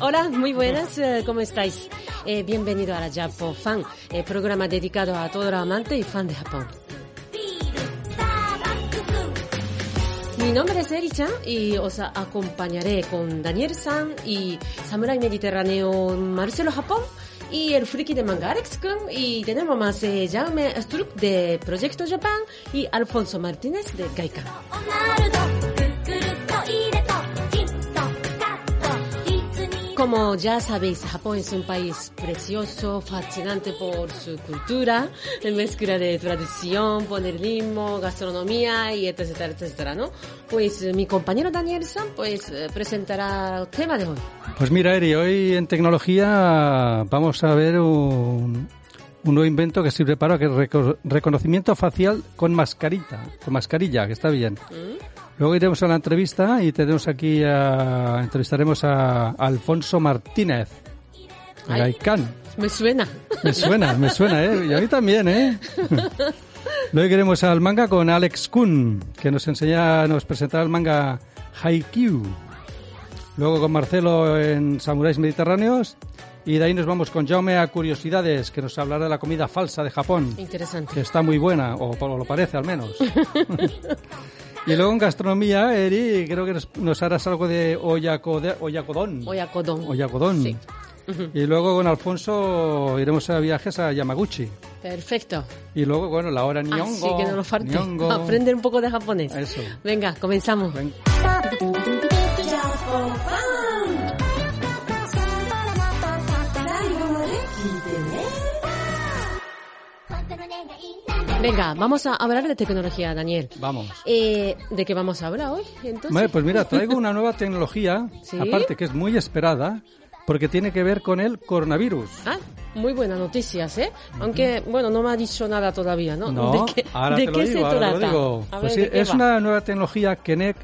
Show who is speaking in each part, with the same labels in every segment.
Speaker 1: Hola, muy buenas, eh, ¿cómo estáis? Eh, bienvenido a la Japo Fan, el programa dedicado a todo el amante y fan de Japón. Mi nombre es Eri-chan y os acompañaré con Daniel San y Samurai Mediterráneo Marcelo Japón y el friki de manga Alex Kun y tenemos más eh, Jaume Struck de Proyecto Japan y Alfonso Martínez de Gaikan. Como ya sabéis, Japón es un país precioso, fascinante por su cultura, mezcla de tradición, modernismo, gastronomía y etcétera, etcétera, ¿no? Pues eh, mi compañero Daniel San pues eh, presentará el tema de hoy.
Speaker 2: Pues mira, Eri, hoy en tecnología vamos a ver un, un nuevo invento que sirve para que reco- reconocimiento facial con mascarita, con mascarilla, que está bien. Luego iremos a la entrevista y tenemos aquí a, entrevistaremos a Alfonso Martínez,
Speaker 1: Ay.
Speaker 2: Gaikán.
Speaker 1: Me suena.
Speaker 2: Me suena, me suena, ¿eh? Y a mí también, ¿eh? Luego iremos al manga con Alex Kun, que nos enseña, nos presentará el manga Haikyuu. Luego con Marcelo en Samuráis Mediterráneos. Y de ahí nos vamos con Jaume a Curiosidades, que nos hablará de la comida falsa de Japón, que
Speaker 1: Interesante.
Speaker 2: está muy buena, o por lo parece al menos. y luego en gastronomía, Eri, creo que nos, nos harás algo de oyakode, oyakodon.
Speaker 1: Oyakodon.
Speaker 2: Oyakodon.
Speaker 1: Sí.
Speaker 2: Y luego con Alfonso iremos a viajes a Yamaguchi.
Speaker 1: Perfecto.
Speaker 2: Y luego, bueno, la hora Nyongo.
Speaker 1: Así que no nos falte
Speaker 2: Nyongo.
Speaker 1: aprender un poco de japonés.
Speaker 2: Eso.
Speaker 1: Venga, comenzamos.
Speaker 2: Ven.
Speaker 1: Venga, vamos a hablar de tecnología, Daniel.
Speaker 2: Vamos.
Speaker 1: Eh, ¿De qué vamos a hablar hoy? Entonces,
Speaker 2: Vale, pues mira, traigo una nueva tecnología,
Speaker 1: ¿Sí?
Speaker 2: aparte que es muy esperada, porque tiene que ver con el coronavirus.
Speaker 1: Ah, muy buenas noticias, ¿eh? Aunque, bueno, no me ha dicho nada todavía, ¿no?
Speaker 2: No,
Speaker 1: ¿De qué,
Speaker 2: ahora
Speaker 1: de
Speaker 2: te
Speaker 1: qué
Speaker 2: lo digo,
Speaker 1: se
Speaker 2: ahora
Speaker 1: trata?
Speaker 2: lo digo. Pues
Speaker 1: ver,
Speaker 2: sí,
Speaker 1: ¿de qué
Speaker 2: es
Speaker 1: va?
Speaker 2: una nueva tecnología que NEC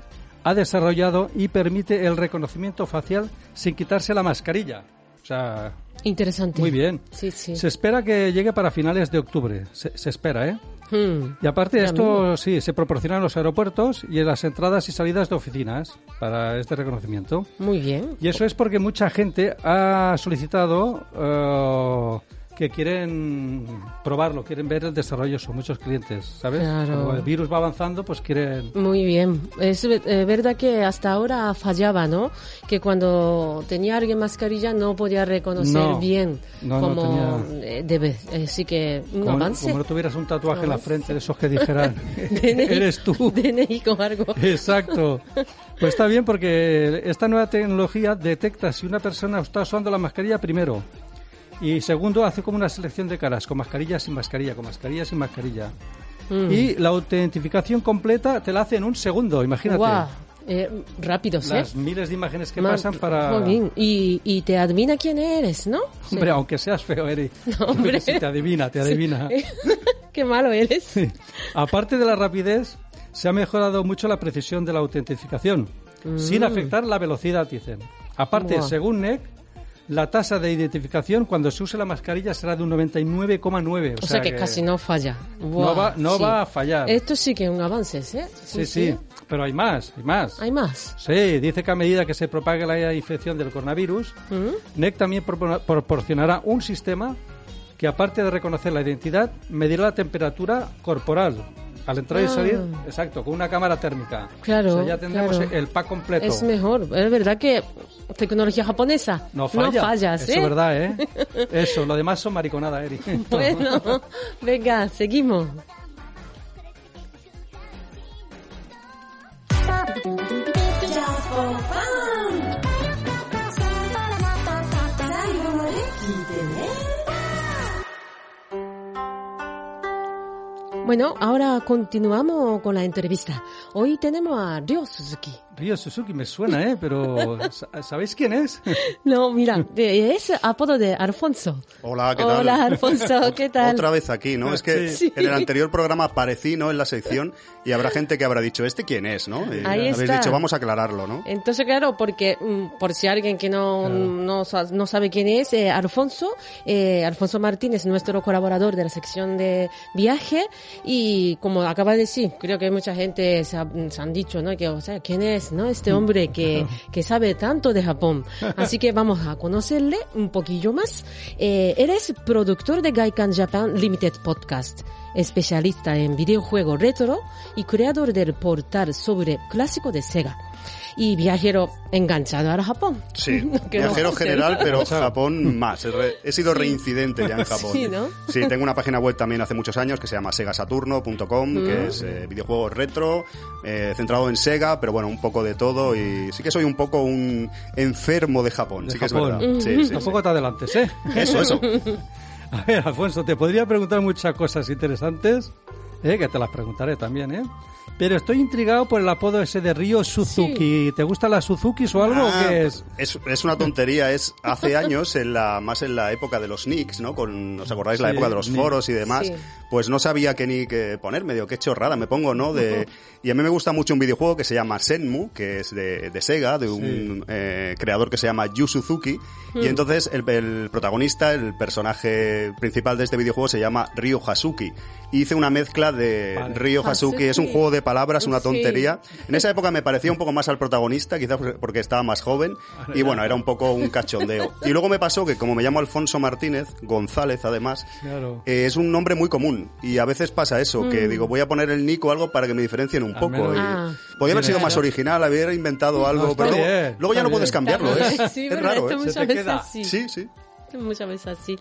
Speaker 2: ha desarrollado y permite el reconocimiento facial sin quitarse la mascarilla. O sea,
Speaker 1: Interesante.
Speaker 2: muy bien.
Speaker 1: Sí, sí.
Speaker 2: Se espera que llegue para finales de octubre. Se, se espera, ¿eh?
Speaker 1: Hmm.
Speaker 2: Y aparte de esto,
Speaker 1: mismo.
Speaker 2: sí, se proporciona en los aeropuertos y en las entradas y salidas de oficinas para este reconocimiento.
Speaker 1: Muy bien.
Speaker 2: Y eso es porque mucha gente ha solicitado eh, que quieren probarlo, quieren ver el desarrollo, son muchos clientes, ¿sabes?
Speaker 1: Claro.
Speaker 2: Como el virus va avanzando, pues quieren...
Speaker 1: Muy bien. Es eh, verdad que hasta ahora fallaba, ¿no? Que cuando tenía alguien mascarilla no podía reconocer
Speaker 2: No.
Speaker 1: bien
Speaker 2: No, no
Speaker 1: como eh, debe. Así que un
Speaker 2: Como,
Speaker 1: avance.
Speaker 2: como no tuvieras un tatuaje en la
Speaker 1: Avance.
Speaker 2: frente de esos que dijeran,
Speaker 1: DNI,
Speaker 2: eres tú.
Speaker 1: DNI con algo.
Speaker 2: Exacto. Pues está bien porque esta nueva tecnología detecta si una persona está usando la mascarilla primero. Y segundo, hace como una selección de caras, con mascarilla, sin mascarilla, con mascarilla, sin mascarilla.
Speaker 1: Mm.
Speaker 2: Y la autentificación completa te la hace en un segundo, imagínate.
Speaker 1: Guau. Eh, rápidos, ¿eh?
Speaker 2: Las miles de imágenes que pasan para...
Speaker 1: Y, y te adivina quién eres, ¿no? Sí.
Speaker 2: Hombre, aunque seas feo, Eri.
Speaker 1: No, hombre.
Speaker 2: Sí, te adivina, te adivina.
Speaker 1: Qué malo eres.
Speaker 2: Aparte de la rapidez, se ha mejorado mucho la precisión de la autentificación, sin afectar la velocidad, dicen. Aparte,
Speaker 1: Mm.
Speaker 2: Según NEC, la tasa de identificación cuando se use la mascarilla será de un 99,9.
Speaker 1: O sea que, casi no falla.
Speaker 2: no va, no
Speaker 1: sí.
Speaker 2: va a fallar.
Speaker 1: Esto sí que es un avance, ¿eh?
Speaker 2: sí, sí, pero hay más, hay más.
Speaker 1: Hay más.
Speaker 2: Sí, dice que a medida que se propague la infección del coronavirus,
Speaker 1: ¿Mm?
Speaker 2: NEC también propor- proporcionará un sistema que, aparte de reconocer la identidad, medirá la temperatura corporal. Al entrar y
Speaker 1: Ah.
Speaker 2: salir, exacto, con una cámara térmica.
Speaker 1: Claro,
Speaker 2: O sea, ya tendremos
Speaker 1: claro.
Speaker 2: el pack completo.
Speaker 1: Es mejor. Es verdad que tecnología japonesa.
Speaker 2: No falla.
Speaker 1: fallas,
Speaker 2: Eso
Speaker 1: ¿eh?
Speaker 2: es verdad, ¿eh? Eso, lo demás son mariconada, Eri.
Speaker 1: Bueno, venga, seguimos. Bueno, ahora continuamos con la entrevista. Hoy tenemos a Ryo Suzuki.
Speaker 2: Ryo Suzuki me suena, ¿eh? Pero ¿sabéis quién es?
Speaker 1: No, mira, es apodo de Alfonso.
Speaker 3: Hola, ¿qué tal?
Speaker 1: Hola, Alfonso, ¿qué tal?
Speaker 3: Otra vez aquí, ¿no? Es que
Speaker 1: Sí.
Speaker 3: en el anterior programa aparecí, ¿no? En la sección y habrá gente que habrá dicho, ¿este quién es, no? Y
Speaker 1: Ahí
Speaker 3: habéis
Speaker 1: está.
Speaker 3: dicho, vamos a aclararlo, ¿no?
Speaker 1: Entonces, claro, porque mm, por si alguien que no, no, sa- no sabe quién es, eh, Alfonso, eh, Alfonso Martínez, nuestro colaborador de la sección de viaje, y como acaba de decir, creo que mucha gente se, ha- se han dicho, ¿no? Que, o sea, ¿quién es, no? Este hombre que, que sabe tanto de Japón. Así que vamos a conocerle un poquillo más. Eh, eres productor de Gaikan Japan Limited Podcast especialista en videojuego retro y creador del portal sobre clásico de Sega. Y viajero enganchado al Japón.
Speaker 3: Sí,
Speaker 1: ¿Qué vamos a
Speaker 3: viajero general, pero Japón más. He, re- he sido reincidente ya en Japón.
Speaker 1: Sí, ¿no?
Speaker 3: Sí, tengo una página web también hace muchos años que se llama segasaturno.com,
Speaker 1: Mm.
Speaker 3: que es eh, videojuegos retro, eh, centrado en Sega, pero bueno, un poco de todo y sí que soy un poco un enfermo de Japón,
Speaker 2: De
Speaker 3: sí que
Speaker 2: Japón.
Speaker 3: es verdad. Sí, sí,
Speaker 2: Tampoco te adelantes, ¿eh?
Speaker 3: Eso, eso.
Speaker 2: A ver, Alfonso, te podría preguntar muchas cosas interesantes, ¿eh? que te las preguntaré también, ¿eh? Pero estoy intrigado por el apodo ese de Río Suzuki. ¿Te gustan las Suzukis o algo? o
Speaker 3: Ah,
Speaker 2: qué es?
Speaker 3: es? es una tontería, es hace años, en la, más en la época de los nicks, ¿no? Con, ¿Os acordáis la
Speaker 2: Sí,
Speaker 3: época de los
Speaker 2: nick.
Speaker 3: foros y demás?
Speaker 1: Sí.
Speaker 3: Pues no sabía qué nick eh, ponerme, digo, qué chorrada me pongo, ¿no? De, y a mí me gusta mucho un videojuego que se llama Senmu, que es de, de Sega, de un eh, creador que se llama Yu Suzuki. Y entonces el, el protagonista, el personaje principal de este videojuego se llama Ryo Hasuki. Hice una mezcla de
Speaker 2: Vale.
Speaker 3: Ryo Hasuki, es un juego de palabras, una
Speaker 1: Sí.
Speaker 3: tontería. En esa época me parecía un poco más al protagonista, quizás porque estaba más joven, y bueno, era un poco un cachondeo. Y luego me pasó que como me llamo Alfonso Martínez, González además,
Speaker 2: Claro.
Speaker 3: eh, es un nombre muy común y a veces pasa eso, que digo, voy a poner el nick o algo para que me diferencien un poco. y
Speaker 1: Ah.
Speaker 3: podía haber sido
Speaker 2: ¿eh?
Speaker 3: más original, haber inventado algo, pero luego,
Speaker 2: bien,
Speaker 3: luego ya no puedes cambiarlo, es,
Speaker 1: sí,
Speaker 3: es raro, ¿eh?
Speaker 2: Se te queda.
Speaker 3: Sí, sí.
Speaker 1: Muchas veces así.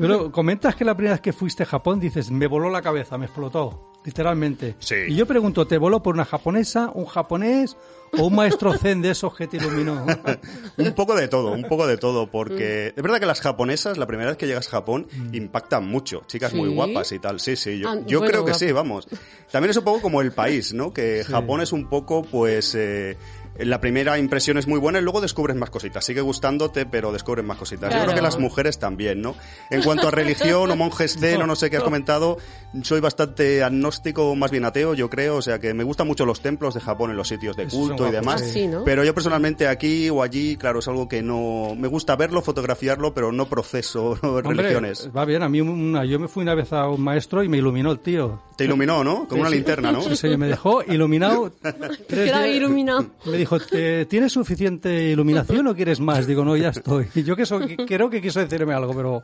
Speaker 2: Pero comentas que la primera vez que fuiste a Japón dices, me voló la cabeza, me explotó, literalmente.
Speaker 3: Sí.
Speaker 2: Y yo pregunto, ¿te voló por una japonesa, un japonés o un maestro zen de esos que te iluminó?
Speaker 3: Un poco de todo, un poco de todo, porque es verdad que las japonesas, la primera vez que llegas a Japón, impactan mucho. Chicas muy guapas y tal, sí, sí. Yo,
Speaker 1: Ah,
Speaker 3: yo
Speaker 1: bueno,
Speaker 3: creo que sí, vamos. También es un poco como el país, ¿no? Que Japón es un poco, pues... eh, la primera impresión es muy buena y luego descubres más cositas. Sigue gustándote, pero descubres más cositas. Yo creo que las mujeres también, ¿no? En cuanto a religión o monjes zen o no sé qué has comentado, soy bastante agnóstico, más bien ateo, yo creo. O sea que me gustan mucho los templos de Japón en los sitios de culto y demás.
Speaker 1: Ah, sí, ¿no?
Speaker 3: Pero yo personalmente aquí o allí, claro, es algo que no... Me gusta verlo, fotografiarlo, pero no proceso
Speaker 2: Hombre,
Speaker 3: religiones.
Speaker 2: va bien, a mí una, yo me fui una vez a un maestro y me iluminó el tío.
Speaker 3: Te iluminó, ¿no? Como una linterna, ¿no?
Speaker 2: Sí, sí, me dejó iluminado. tres
Speaker 1: iluminado.
Speaker 2: Me dijo, "¿Te- ¿tienes suficiente iluminación o quieres más? Digo, no, ya estoy. Y yo que so- que- creo que quiso decirme algo, pero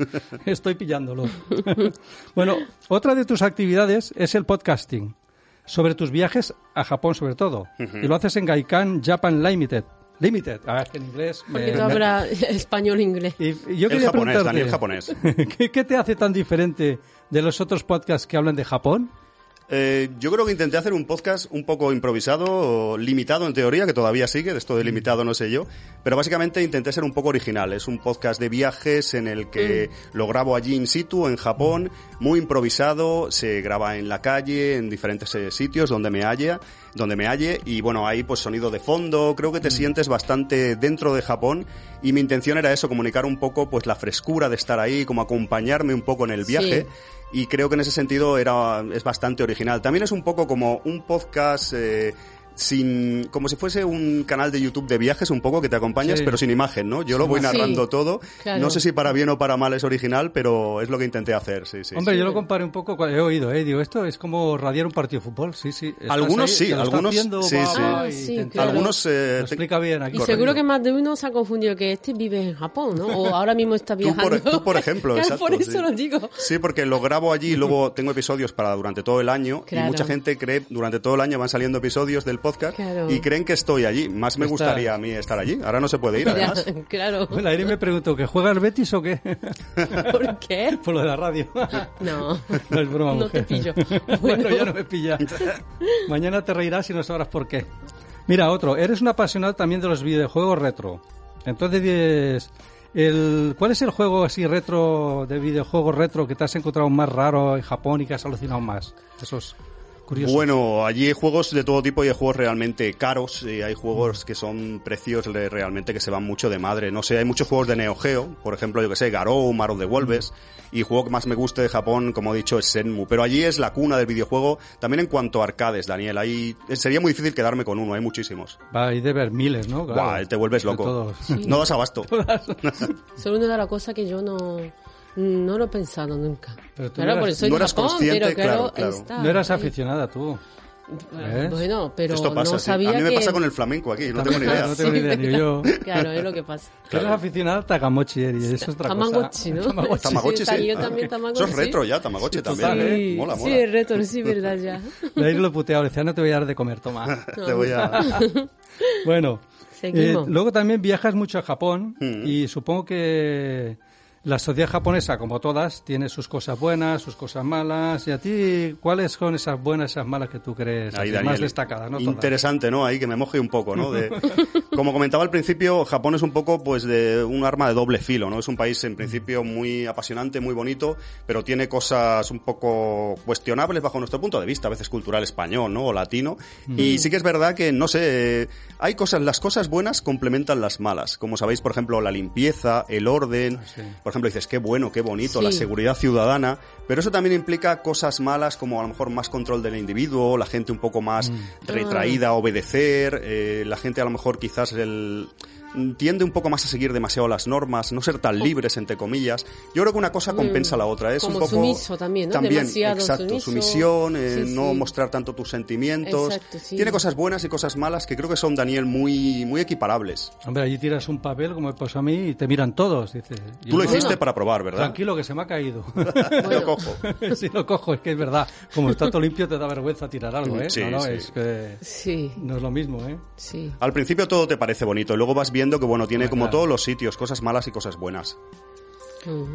Speaker 2: estoy pillándolo. bueno, otra de tus actividades es el podcasting, sobre tus viajes a Japón sobre todo. Y lo haces en Gaikan Japan Limited. Limited, a ver, que en inglés... me-
Speaker 1: Porque tú
Speaker 2: me-
Speaker 1: hablas español inglés.
Speaker 2: y yo
Speaker 3: El
Speaker 2: quería
Speaker 3: japonés,
Speaker 2: preguntarte,
Speaker 3: Daniel japonés.
Speaker 2: ¿qué, qué te hace tan diferente de los otros podcasts que hablan de Japón?
Speaker 3: Eh, yo creo que intenté hacer un podcast un poco improvisado, limitado en teoría, que todavía sigue, de esto de limitado no sé yo, pero básicamente intenté ser un poco original. Es un podcast de viajes en el que lo grabo allí in situ, en Japón, muy improvisado, se graba en la calle, en diferentes eh, sitios donde me haya, donde me halle, y bueno, ahí pues sonido de fondo, creo que te sientes bastante dentro de Japón, y mi intención era eso, comunicar un poco pues la frescura de estar ahí, como acompañarme un poco en el viaje.
Speaker 1: Sí.
Speaker 3: Y creo que en ese sentido era, es bastante original. También es un poco como un podcast eh, sin, como si fuese un canal de YouTube de viajes un poco que te acompañas,
Speaker 2: Sí.
Speaker 3: pero sin imagen, ¿no? Yo lo voy
Speaker 1: Sí.
Speaker 3: narrando todo.
Speaker 1: Claro.
Speaker 3: No sé si para bien o para mal es original, pero es lo que intenté hacer, sí, sí.
Speaker 2: Hombre, yo lo comparé un poco, he oído, eh, digo, esto es como radiar un partido de fútbol, sí, sí.
Speaker 3: Algunos
Speaker 2: ahí,
Speaker 3: sí, algunos sí,
Speaker 2: va,
Speaker 3: sí.
Speaker 1: Ah, sí, claro.
Speaker 3: Algunos, eh,
Speaker 2: Lo explica bien aquí.
Speaker 1: Y
Speaker 3: Correcto.
Speaker 1: seguro que más de uno se ha confundido que este vive en Japón, ¿no? O ahora mismo está
Speaker 3: Tú
Speaker 1: viajando.
Speaker 3: por, tú, por ejemplo,
Speaker 1: Claro,
Speaker 3: exacto.
Speaker 1: Por eso
Speaker 3: sí.
Speaker 1: lo digo.
Speaker 3: Sí, porque lo grabo allí y luego tengo episodios para durante todo el año
Speaker 1: Claro.
Speaker 3: y mucha gente cree, durante todo el año van saliendo episodios del podcast
Speaker 1: Claro.
Speaker 3: y creen que estoy allí. Más me
Speaker 2: Está-
Speaker 3: gustaría a mí estar allí. Ahora no se puede ir,
Speaker 1: Ya,
Speaker 3: además.
Speaker 1: claro.
Speaker 2: Bueno, Aire me preguntó, ¿que juega el Betis o qué?
Speaker 1: ¿Por qué?
Speaker 2: Por lo de la radio.
Speaker 1: No.
Speaker 2: No es broma,
Speaker 1: No
Speaker 2: mujer.
Speaker 1: te pillo.
Speaker 2: bueno,
Speaker 1: Bueno.
Speaker 2: ya no me pilla. Mañana te reirás y no sabrás por qué. Mira, otro. Eres un apasionado también de los videojuegos retro. Entonces, el, ¿cuál es el juego así retro, de videojuegos retro que te has encontrado más raro en Japón y que has alucinado más? Esos
Speaker 3: Bueno, allí hay juegos de todo tipo y hay juegos realmente caros y hay juegos que son precios re- realmente que se van mucho de madre. No sé, hay muchos juegos de Neo Geo, por ejemplo, yo que sé, Garou, Mar of the Wolves, y el juego que más me gusta de Japón, como he dicho, es Senmu. Pero allí es la cuna del videojuego, también en cuanto a arcades, Daniel. Ahí sería muy difícil quedarme con uno, hay muchísimos.
Speaker 2: Va, hay de ver miles, ¿no? Claro.
Speaker 3: Guau, te vuelves
Speaker 2: De
Speaker 3: loco.
Speaker 2: todos.
Speaker 3: No das abasto.
Speaker 1: Son una de las cosas que yo no, no lo he pensado nunca.
Speaker 2: Pero tú
Speaker 1: claro,
Speaker 2: no eras-
Speaker 1: porque soy
Speaker 3: no eras
Speaker 1: Japón,
Speaker 3: consciente,
Speaker 1: pero claro,
Speaker 3: claro,
Speaker 1: está
Speaker 2: No eras
Speaker 1: ahí.
Speaker 2: aficionada tú. ¿Ves?
Speaker 1: Bueno, pero
Speaker 3: Esto pasa,
Speaker 1: no
Speaker 3: sí.
Speaker 1: sabía
Speaker 3: A mí me
Speaker 1: que...
Speaker 3: pasa con el flamenco aquí, no tengo ni idea.
Speaker 2: No tengo ni idea, ni yo.
Speaker 1: Claro, es lo que pasa.
Speaker 2: Tú eres aficionada a Tagamochi, Eri, eso es otra
Speaker 1: Tamagotchi,
Speaker 2: cosa.
Speaker 1: ¿no?
Speaker 2: Tamagotchi.
Speaker 3: Tamagotchi, sí.
Speaker 1: salió también Tamagotchi.
Speaker 3: Eso es retro ya, Tamagotchi también.
Speaker 2: Total,
Speaker 3: ¿eh?
Speaker 2: ¿eh?
Speaker 3: Mola,
Speaker 1: Sí,
Speaker 3: mola.
Speaker 1: es retro, sí, verdad ya.
Speaker 2: De ahí lo puteaba, le decía, no te voy a dar de comer, toma.
Speaker 3: Te voy a...
Speaker 2: Bueno,
Speaker 1: Seguimos.
Speaker 2: eh, luego también viajas mucho a Japón
Speaker 3: Mm.
Speaker 2: y supongo que la sociedad japonesa, como todas, tiene sus cosas buenas, sus cosas malas. ¿Y a ti cuáles son esas buenas, esas malas que tú crees
Speaker 3: Ahí, Daniel.
Speaker 2: más destacadas? ¿no?
Speaker 3: Interesante, ¿no? Ahí que me moje un poco, ¿no? De, como comentaba al principio, Japón es un poco, pues, de un arma de doble filo, ¿no? Es un país, en principio, muy apasionante, muy bonito, pero tiene cosas un poco cuestionables bajo nuestro punto de vista, a veces cultural español, ¿no? O latino. Y sí que es verdad que, no sé, eh, hay cosas, las cosas buenas complementan las malas. Como sabéis, por ejemplo, la limpieza, el orden.
Speaker 2: Sí.
Speaker 3: Por ejemplo, dices, qué bueno, qué bonito,
Speaker 1: Sí.
Speaker 3: la seguridad ciudadana. Pero eso también implica cosas malas como a lo mejor más control del individuo, la gente un poco más retraída, a obedecer, eh, la gente a lo mejor quizás el tiende un poco más a seguir demasiado las normas, no ser tan libres entre comillas. Yo creo que una cosa compensa la otra, es
Speaker 1: Como
Speaker 3: un poco
Speaker 1: sumiso también, ¿no?
Speaker 3: También,
Speaker 1: Demasiado
Speaker 3: exacto,
Speaker 1: sumiso.
Speaker 3: sumisión, eh,
Speaker 1: Sí,
Speaker 3: no
Speaker 1: sí.
Speaker 3: mostrar tanto tus sentimientos.
Speaker 1: Exacto, sí.
Speaker 3: Tiene cosas buenas y cosas malas que creo que son Daniel muy muy equiparables.
Speaker 2: Hombre, allí tiras un papel, como me pasó a mí, y te miran todos. Dice,
Speaker 3: Tú lo hiciste
Speaker 1: Bueno.
Speaker 3: para probar, ¿verdad?
Speaker 2: Tranquilo, que se me ha caído.
Speaker 3: Lo cojo.
Speaker 2: si lo cojo, es que es verdad. Como está todo limpio, te da vergüenza tirar algo, ¿eh?
Speaker 3: Sí,
Speaker 2: no, no,
Speaker 3: sí.
Speaker 2: es que
Speaker 1: Sí,
Speaker 2: no es lo mismo, ¿eh?
Speaker 1: sí.
Speaker 3: Al principio todo te parece bonito, y luego vas viendo que bueno, tiene
Speaker 2: Ah,
Speaker 3: como
Speaker 2: claro.
Speaker 3: todos los sitios, cosas malas y cosas buenas.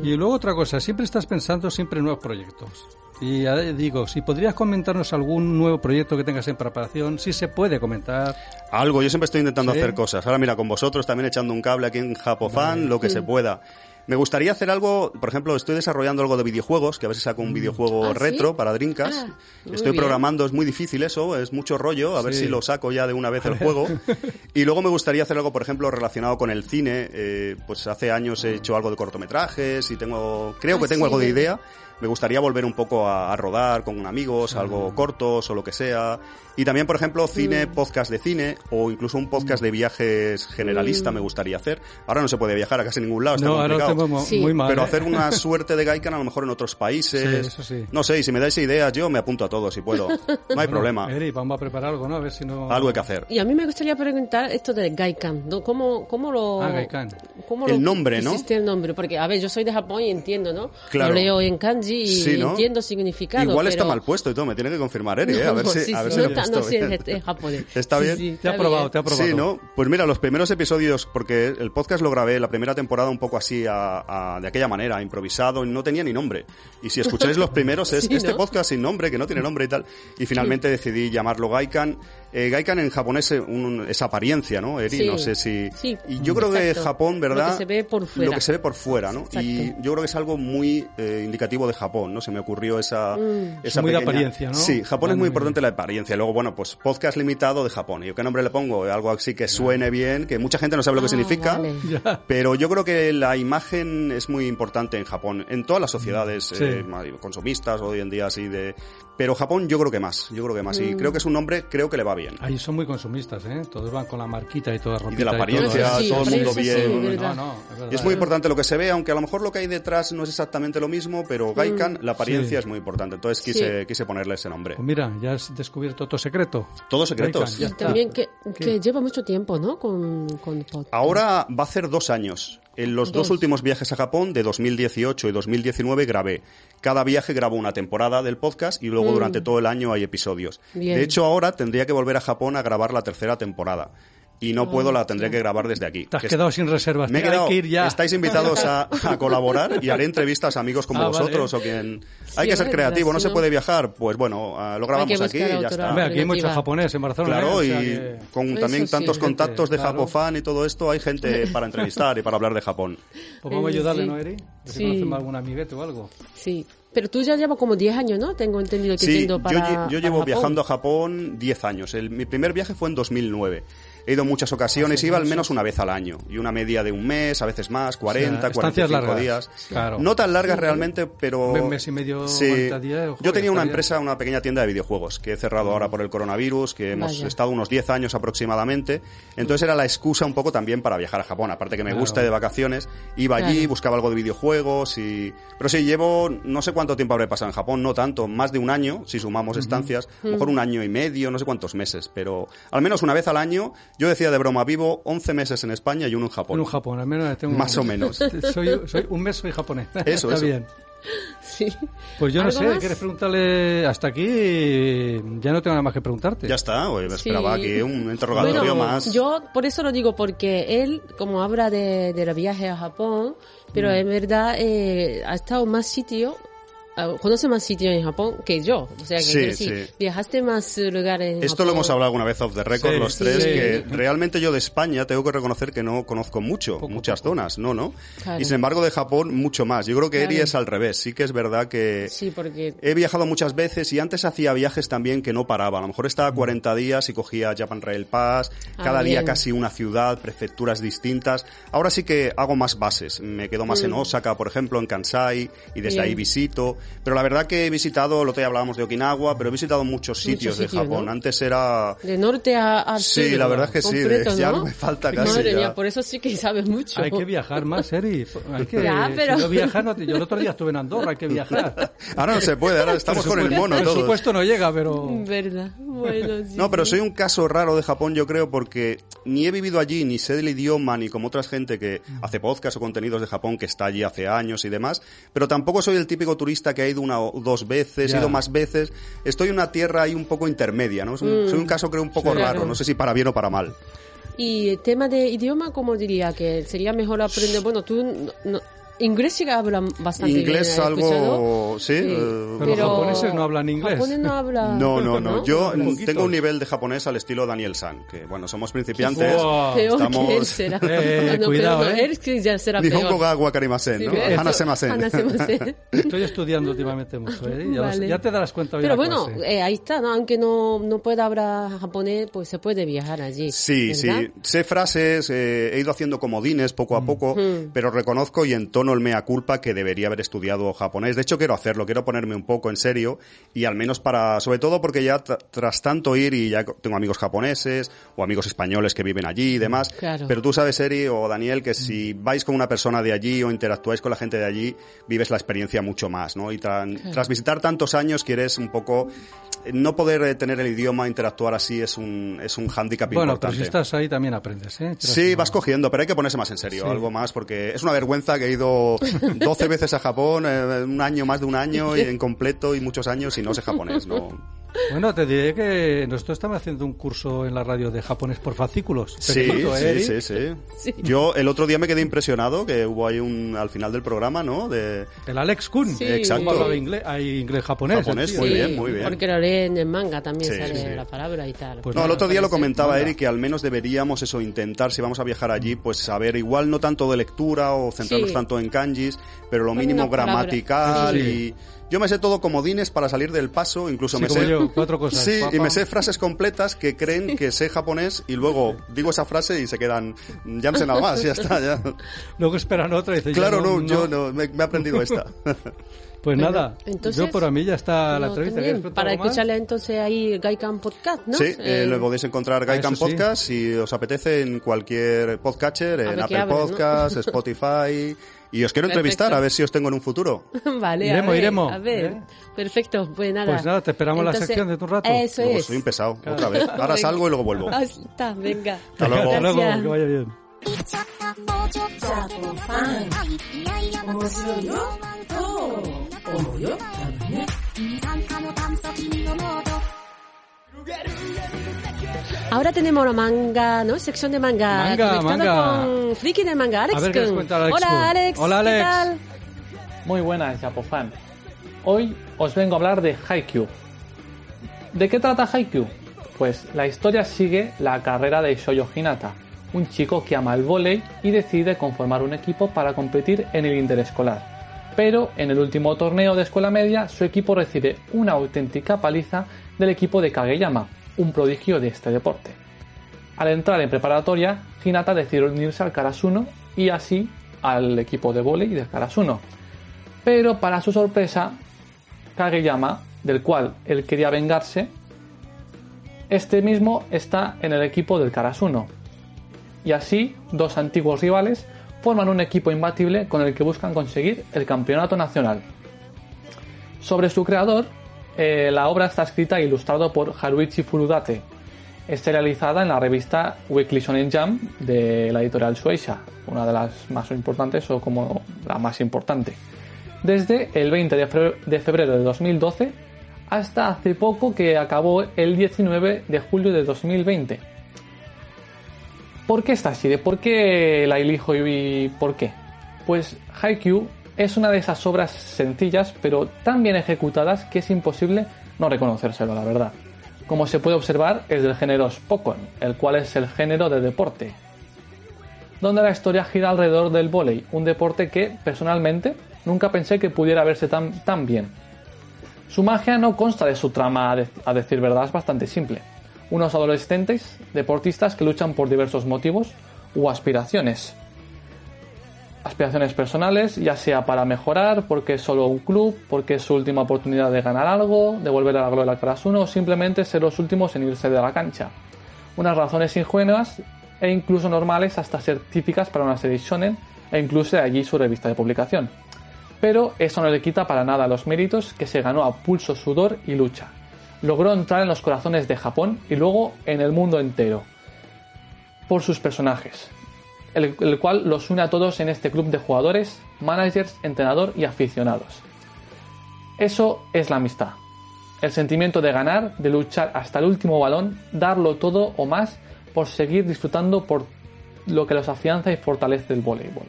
Speaker 2: Y luego otra cosa, siempre estás pensando siempre en nuevos proyectos. Y digo, si podrías comentarnos algún nuevo proyecto que tengas en preparación, si se puede comentar.
Speaker 3: Algo, yo siempre estoy intentando
Speaker 2: Sí.
Speaker 3: hacer cosas. Ahora mira, con vosotros también echando un cable aquí en Japofan, lo que se pueda. Me gustaría hacer algo, por ejemplo, estoy desarrollando algo de videojuegos, que a ver si saco un videojuego
Speaker 1: Ah, ¿sí?
Speaker 3: retro para Dreamcast.
Speaker 1: Ah,
Speaker 3: estoy
Speaker 1: bien.
Speaker 3: programando, es muy difícil eso, es mucho rollo, a ver si lo saco ya de una vez el juego. Y luego me gustaría hacer algo, por ejemplo, relacionado con el cine. Eh, pues hace años he hecho algo de cortometrajes y tengo, creo
Speaker 1: Ah,
Speaker 3: que tengo
Speaker 1: sí,
Speaker 3: algo de
Speaker 1: de-
Speaker 3: idea. Me gustaría volver un poco a, a rodar con amigos, algo cortos o lo que sea. Y también, por ejemplo, cine, podcast de cine o incluso un podcast de viajes generalista me gustaría hacer. Ahora no se puede viajar a casi ningún lado, está
Speaker 2: no, ahora
Speaker 3: complicado.
Speaker 2: tengo mo-
Speaker 1: Sí.
Speaker 2: muy mal.
Speaker 3: Pero
Speaker 2: ¿eh?
Speaker 3: hacer una suerte de Gaikan a lo mejor en otros países.
Speaker 2: Sí, eso sí.
Speaker 3: No sé, y si me dais ideas yo me apunto a todo si puedo. No hay
Speaker 2: Bueno,
Speaker 3: problema.
Speaker 2: Eri, vamos a preparar algo, ¿no? A ver si no...
Speaker 3: Algo hay que hacer.
Speaker 1: Y a mí me gustaría preguntar esto de Gaikan. ¿no? ¿Cómo, cómo lo...
Speaker 2: Ah, Gaikan.
Speaker 1: cómo
Speaker 3: El
Speaker 1: lo
Speaker 3: nombre, ¿no?
Speaker 1: hiciste el nombre? Porque, a ver, yo soy de Japón y entiendo, ¿no?
Speaker 3: Claro.
Speaker 1: Lo leo en kanji y
Speaker 3: Sí, ¿no?
Speaker 1: entiendo significado.
Speaker 3: Igual está
Speaker 1: pero-
Speaker 3: mal puesto y todo, me tiene que confirmar Eri, ¿eh? A ver
Speaker 1: No,
Speaker 3: si,
Speaker 1: sí,
Speaker 3: a ver
Speaker 1: sí,
Speaker 3: si
Speaker 1: no está- no,
Speaker 3: bien.
Speaker 1: es, es japonés.
Speaker 3: ¿Está
Speaker 1: Sí,
Speaker 3: bien?
Speaker 1: sí,
Speaker 2: Te ha probado, te ha probado.
Speaker 3: Sí, ¿no? Pues mira, los primeros episodios, porque el podcast lo grabé la primera temporada un poco así, a- a- de aquella manera, improvisado, no tenía ni nombre. Y si escucháis los primeros, es
Speaker 1: Sí,
Speaker 3: este
Speaker 1: ¿no?
Speaker 3: podcast sin nombre, que no tiene nombre y tal. Y finalmente decidí llamarlo Gaikan. Eh, Gaikan en japonés es, un- es apariencia, ¿no, Eri?
Speaker 1: Sí,
Speaker 3: No sé si...
Speaker 1: sí,
Speaker 3: y yo creo que. Japón, ¿verdad?
Speaker 1: Lo que se ve por fuera.
Speaker 3: Lo que se ve por fuera, ¿no?
Speaker 1: Exacto.
Speaker 3: Y yo creo que es algo muy eh, indicativo de Japón, ¿no? Se me ocurrió esa...
Speaker 1: Mm.
Speaker 3: esa
Speaker 2: Es muy de apariencia, ¿no?
Speaker 3: Sí, Japón es muy importante la apariencia. Luego, bueno, pues podcast limitado de Japón. ¿Y qué nombre le pongo? Algo así que suene bien, que mucha gente no sabe lo que
Speaker 1: Ah,
Speaker 3: significa.
Speaker 1: vale.
Speaker 3: Pero yo creo que la imagen es muy importante en Japón, en todas las sociedades
Speaker 2: Sí.
Speaker 3: eh, consumistas hoy en día así de... Pero Japón yo creo que más, yo creo que más.
Speaker 1: Mm.
Speaker 3: Y creo que es un nombre, creo que le va bien.
Speaker 2: Ahí son muy consumistas, ¿eh? Todos van con la marquita y toda ropita
Speaker 3: de la
Speaker 2: todo,
Speaker 3: apariencia,
Speaker 2: ¿eh?
Speaker 1: Sí,
Speaker 3: todo el mundo
Speaker 1: sí,
Speaker 3: bien.
Speaker 2: No,
Speaker 1: verdad.
Speaker 2: no, es verdad.
Speaker 3: Y es muy importante lo que se ve, aunque a lo mejor lo que hay detrás no es exactamente lo mismo, pero Gaikan, la apariencia
Speaker 2: Sí.
Speaker 3: es muy importante. Entonces quise, quise ponerle ese nombre.
Speaker 2: Pues mira, ya has descubierto tu secreto.
Speaker 3: Todos secretos.
Speaker 2: Gaikan, ya
Speaker 1: Y también que, que lleva mucho tiempo, ¿no? Con, con.
Speaker 3: Ahora va a hacer dos años. En los dos.
Speaker 1: Dos.
Speaker 3: últimos viajes a Japón, de 2018 y 2019, grabé. Cada viaje grabo una temporada del podcast y luego
Speaker 1: Mm.
Speaker 3: durante todo el año hay episodios.
Speaker 1: Bien.
Speaker 3: De hecho, ahora tendría que volver a Japón a grabar la tercera temporada. Y no puedo, la tendré que grabar desde aquí.
Speaker 2: Te has
Speaker 3: Que
Speaker 2: quedado sin reservas.
Speaker 3: me he quedado,
Speaker 2: hay que ir ya.
Speaker 3: estáis invitados a, a colaborar y haré entrevistas a amigos como
Speaker 2: Ah, vale.
Speaker 3: vosotros o quien... hay que ser creativo, no se puede viajar, pues bueno, ah, lo grabamos aquí y ya está.
Speaker 2: Hombre, aquí hay mucho
Speaker 1: alternativa.
Speaker 2: japonés en Barcelona.
Speaker 3: Claro,
Speaker 2: ¿eh? O sea
Speaker 3: y
Speaker 2: que-
Speaker 3: con también
Speaker 1: sí.
Speaker 3: tantos
Speaker 2: Gente,
Speaker 3: contactos de
Speaker 2: claro.
Speaker 3: Japofan y todo esto, hay gente para entrevistar y para hablar de Japón.
Speaker 2: Pues vamos a ayudarle,
Speaker 1: sí.
Speaker 2: ¿no, Eri? Si
Speaker 1: Sí.
Speaker 2: conocemos algún amiguete o algo.
Speaker 1: Sí. Pero tú ya llevas como 10 años, ¿no? Tengo entendido que
Speaker 3: Sí,
Speaker 1: yendo
Speaker 3: yo,
Speaker 1: para,
Speaker 3: yo
Speaker 1: para
Speaker 3: llevo
Speaker 1: Japón.
Speaker 3: viajando a Japón 10 años. El- mi primer viaje fue en 2009. He ido muchas ocasiones, iba al menos una vez al año. Y una media de un mes, a veces más, 40,
Speaker 2: estancias
Speaker 3: 45
Speaker 2: largas.
Speaker 3: días.
Speaker 2: Claro.
Speaker 3: No tan largas realmente, pero...
Speaker 2: Un mes y medio,
Speaker 3: Sí.
Speaker 2: 40 días, joder,
Speaker 3: Yo tenía una empresa, una pequeña tienda de videojuegos, que he cerrado ahora por el coronavirus, que hemos
Speaker 1: Vaya.
Speaker 3: estado unos 10 años aproximadamente. Entonces era la excusa un poco también para viajar a Japón. Aparte que me
Speaker 2: Claro.
Speaker 3: gusta de vacaciones, iba allí,
Speaker 1: Claro.
Speaker 3: buscaba algo de videojuegos y... Pero sí, llevo, no sé cuánto tiempo habré pasado en Japón, no tanto, más de un año, si sumamos estancias, a lo mejor un año y medio, no sé cuántos meses, pero al menos una vez al año, yo decía de broma, vivo 11 meses en España y uno en Japón.
Speaker 2: En un Japón, al menos tengo...
Speaker 3: Más o menos.
Speaker 2: Soy, soy, un mes soy japonés.
Speaker 3: Eso,
Speaker 2: Está
Speaker 3: eso.
Speaker 2: bien.
Speaker 1: Sí.
Speaker 2: Pues yo no
Speaker 1: ¿Algo
Speaker 2: sé,
Speaker 1: más?
Speaker 2: ¿quieres preguntarle hasta aquí? Ya no tengo nada más que preguntarte.
Speaker 3: Ya está, oye, me esperaba
Speaker 1: Sí.
Speaker 3: aquí un interrogatorio
Speaker 1: Bueno,
Speaker 3: más.
Speaker 1: yo por eso lo digo, porque él, como habla de, de los viajes a Japón, pero
Speaker 3: Mm.
Speaker 1: en verdad eh, ha estado más sitio, conoce más sitios en Japón que yo. O sea, que
Speaker 3: Sí,
Speaker 1: decir,
Speaker 3: sí.
Speaker 1: viajaste más eh, lugares en
Speaker 3: Esto
Speaker 1: Japón.
Speaker 3: lo hemos hablado alguna vez off the record
Speaker 2: Sí,
Speaker 3: los tres,
Speaker 2: sí.
Speaker 3: que realmente yo de España tengo que reconocer que no conozco mucho,
Speaker 2: Poco,
Speaker 3: muchas
Speaker 2: poco.
Speaker 3: zonas, no, no.
Speaker 1: Claro.
Speaker 3: Y sin embargo de Japón mucho más. Yo creo que Eri
Speaker 1: Claro.
Speaker 3: es al revés, sí que es verdad que
Speaker 1: Sí, porque...
Speaker 3: he viajado muchas veces y antes hacía viajes también que no paraba. A lo mejor estaba 40 días y cogía Japan Rail Pass,
Speaker 1: Ah,
Speaker 3: cada día
Speaker 1: bien.
Speaker 3: casi una ciudad, prefecturas distintas. Ahora sí que hago más bases. Me quedo más en Osaka, por ejemplo, en Kansai y desde
Speaker 1: Mm. Bien.
Speaker 3: ahí visito. Pero la verdad que he visitado, lo te hablábamos de Okinawa, pero he visitado muchos sitios de
Speaker 1: sitios,
Speaker 3: Japón.
Speaker 1: ¿no?
Speaker 3: Antes era
Speaker 1: De norte a, al
Speaker 3: Sí,
Speaker 1: sur.
Speaker 3: la verdad es que sí, de-
Speaker 1: completo,
Speaker 3: ya
Speaker 1: ¿no?
Speaker 3: me falta casi,
Speaker 1: Madre
Speaker 3: ya.
Speaker 1: mía, por eso sí que sabes mucho.
Speaker 2: Hay que viajar más, Eri. Hay que,
Speaker 1: Ya, pero-
Speaker 2: si no viajar, no te- yo el otro día estuve en Andorra, hay que viajar.
Speaker 3: Ahora no se puede, ahora estamos con el mono
Speaker 2: El
Speaker 3: todos.
Speaker 2: presupuesto no llega, pero...
Speaker 1: Verdad. Bueno, sí,
Speaker 3: No, pero soy un caso raro de Japón, yo creo, porque ni he vivido allí, ni sé del idioma, ni como otras gente que hace podcast o contenidos de Japón, que está allí hace años y demás, pero tampoco soy el típico turista que ha ido una o dos veces,
Speaker 2: Ya.
Speaker 3: he ido más veces. Estoy en una tierra ahí un poco intermedia, ¿no? Es un- Soy un caso, creo, un poco
Speaker 1: Sí,
Speaker 3: raro,
Speaker 1: claro.
Speaker 3: no sé si para bien o para mal.
Speaker 1: Y el tema de idioma, ¿cómo diría? Que sería mejor aprender. Bueno, tú. no- inglés sí que hablan bastante
Speaker 3: Inglés
Speaker 1: bien. ¿he escuchado?
Speaker 3: algo... Sí, eh,
Speaker 2: Pero los japoneses no hablan inglés.
Speaker 1: japonés no habla.
Speaker 3: No, no, no. Yo
Speaker 2: Un
Speaker 3: tengo un nivel de japonés al estilo Daniel San, que bueno, somos principiantes.
Speaker 2: Wow.
Speaker 1: Peor
Speaker 3: Estamos-
Speaker 1: que él será.
Speaker 2: Eh,
Speaker 1: no,
Speaker 2: cuidado,
Speaker 1: pero no,
Speaker 2: ¿eh?
Speaker 1: él sí ya será
Speaker 3: Nihongo
Speaker 1: peor.
Speaker 3: ga wakarimasen,
Speaker 1: Sí,
Speaker 3: ¿no?
Speaker 1: ¿ves?
Speaker 3: Hanasemasen.
Speaker 1: Hanasemasen.
Speaker 2: Estoy estudiando últimamente mucho, ¿eh? Ya.
Speaker 1: Vale.
Speaker 2: Ya te darás cuenta hoy
Speaker 1: Pero bueno, eh, ahí está, ¿no? Aunque no, no pueda hablar japonés, pues se puede viajar allí.
Speaker 3: Sí,
Speaker 1: ¿verdad?
Speaker 3: sí. Sé frases, eh, he ido haciendo comodines poco a
Speaker 2: Mm.
Speaker 3: poco, pero reconozco y entono el mea culpa que debería haber estudiado japonés. De hecho, quiero hacerlo, quiero ponerme un poco en serio y al menos para, sobre todo porque ya tra- tras tanto ir y ya tengo amigos japoneses o amigos españoles que viven allí y demás.
Speaker 1: Claro.
Speaker 3: Pero tú sabes, Eri o Daniel, que si vais con una persona de allí o interactuáis con la gente de allí, vives la experiencia mucho más, ¿no? Y tra- tras visitar tantos años quieres un poco no poder eh, tener el idioma, interactuar así es un es un hándicap
Speaker 2: Bueno, pero
Speaker 3: importante.
Speaker 2: si estás ahí también aprendes, ¿eh?
Speaker 3: Sí, vas cogiendo, pero hay que ponerse más en serio,
Speaker 2: Sí.
Speaker 3: algo más, porque es una vergüenza que he ido 12 veces a Japón, eh, un año, más de un año, y en completo, y muchos años, y no sé japonés, ¿no?
Speaker 2: Bueno, te diré que nosotros estamos haciendo un curso en la radio de japonés por fascículos.
Speaker 3: Sí,
Speaker 2: ¿eh,
Speaker 3: sí, sí, sí,
Speaker 1: Sí.
Speaker 3: Yo el otro día me quedé impresionado, que hubo ahí un, al final del programa, ¿no? De,
Speaker 2: El Alex Kun.
Speaker 1: Sí.
Speaker 3: Exacto.
Speaker 2: ¿Cómo hablaba inglés? Hay inglés japonés.
Speaker 3: Japonés,
Speaker 2: el
Speaker 3: muy
Speaker 1: Sí,
Speaker 3: bien, muy bien.
Speaker 1: Porque lo lee en el manga también
Speaker 3: Sí,
Speaker 1: sale
Speaker 3: sí.
Speaker 1: la palabra y tal.
Speaker 2: Pues
Speaker 3: no, el
Speaker 2: nada,
Speaker 3: otro día lo comentaba. Eric que al menos deberíamos eso intentar si vamos a viajar allí, pues saber igual no tanto de lectura o centrarnos
Speaker 1: Sí.
Speaker 3: tanto en kanjis, pero lo mínimo gramatical
Speaker 2: Sí.
Speaker 3: y yo me sé todo comodines para salir del paso, incluso
Speaker 2: Sí,
Speaker 3: me
Speaker 2: como
Speaker 3: sé
Speaker 2: yo, cuatro cosas.
Speaker 3: Sí,
Speaker 2: Pa,
Speaker 3: y me sé frases completas que creen que sé japonés y luego digo esa frase y se quedan ya no sé nada más, ya está, ya.
Speaker 2: Luego esperan otra y dicen,
Speaker 3: Claro,
Speaker 2: yo
Speaker 3: no, yo no, me, me he aprendido esta.
Speaker 2: Pues
Speaker 1: Bueno,
Speaker 2: nada,
Speaker 1: entonces,
Speaker 2: yo por a mí ya está la
Speaker 1: No,
Speaker 2: entrevista.
Speaker 1: también,
Speaker 2: ¿Quieres preguntar
Speaker 1: para escucharle entonces ahí Gaikan Podcast, ¿no?
Speaker 3: Sí, eh,
Speaker 1: Eh,
Speaker 3: lo podéis encontrar Gaikan
Speaker 2: eso sí.
Speaker 3: Podcast si os apetece en cualquier podcatcher, en Apple
Speaker 1: abren, ¿no?
Speaker 3: Podcast, Spotify. Y os quiero entrevistar a ver si os tengo en un futuro.
Speaker 1: vale,
Speaker 2: Iremos,
Speaker 1: a ver,
Speaker 2: iremos,
Speaker 1: A ver,
Speaker 2: ¿eh?
Speaker 1: perfecto, pues nada.
Speaker 2: Pues nada, te esperamos la sección de tu rato.
Speaker 1: Eso
Speaker 3: Luego
Speaker 1: es.
Speaker 3: soy un pesado,
Speaker 2: Claro.
Speaker 3: otra vez. Ahora
Speaker 1: Venga.
Speaker 3: salgo y luego vuelvo.
Speaker 1: Ah, está, venga.
Speaker 3: Hasta luego.
Speaker 2: Hasta luego, que vaya bien.
Speaker 1: Ahora tenemos la manga, ¿no? Sección de manga.
Speaker 2: Manga,
Speaker 1: con Friki de manga, Alex.
Speaker 2: A ver qué cuenta Alex
Speaker 1: Hola,
Speaker 2: Kun.
Speaker 1: Alex.
Speaker 2: Hola,
Speaker 1: ¿qué
Speaker 2: Alex.
Speaker 1: tal?
Speaker 4: Muy buenas, Japofan. Hoy os vengo a hablar de Haikyuu. ¿De qué trata Haikyuu? Pues la historia sigue la carrera de Shoyo Hinata, un chico que ama el vóley y decide conformar un equipo para competir en el interescolar. Pero en el último torneo de escuela media, su equipo recibe una auténtica paliza del equipo de Kageyama, un prodigio de este deporte. Al entrar en preparatoria, Hinata decide unirse al Karasuno y así al equipo de vóley del Karasuno. Pero para su sorpresa, Kageyama, del cual él quería vengarse, este mismo está en el equipo del Karasuno. Y así, dos antiguos rivales forman un equipo imbatible con el que buscan conseguir el campeonato nacional. Sobre su creador, eh, la obra está escrita e ilustrado por Haruichi Furudate. Está realizada en la revista Weekly Shonen Jump de la editorial Shueisha, una de las más importantes o como la más importante. Desde el 20 de febrero de, febrero de 2012 hasta hace poco que acabó el 19 de julio de 2020. ¿Por qué está así? ¿De por qué la elijo y por qué? Pues Haikyuu es una de esas obras sencillas pero tan bien ejecutadas que es imposible no reconocérselo, la verdad. Como se puede observar, es del género Spokon, el cual es el género de deporte, donde la historia gira alrededor del vóley, un deporte que, personalmente, nunca pensé que pudiera verse tan, tan bien. Su magia no consta de su trama, a, a decir verdad, es bastante simple. Unos adolescentes deportistas que luchan por diversos motivos u aspiraciones. Aspiraciones personales, ya sea para mejorar, porque es solo un club, porque es su última oportunidad de ganar algo, de volver a la gloria Class 1 o simplemente ser los últimos en irse de la cancha. Unas razones ingenuas e incluso normales hasta ser típicas para una serie shonen e incluso allí su revista de publicación. Pero eso no le quita para nada los méritos que se ganó a pulso, sudor y lucha. Logró entrar en los corazones de Japón y luego en el mundo entero. Por sus personajes, el, cual los une a todos en este club de jugadores, managers, entrenador y aficionados. Eso es la amistad. El sentimiento de ganar, de luchar hasta el último balón, darlo todo o más por seguir disfrutando por lo que los afianza y fortalece el voleibol.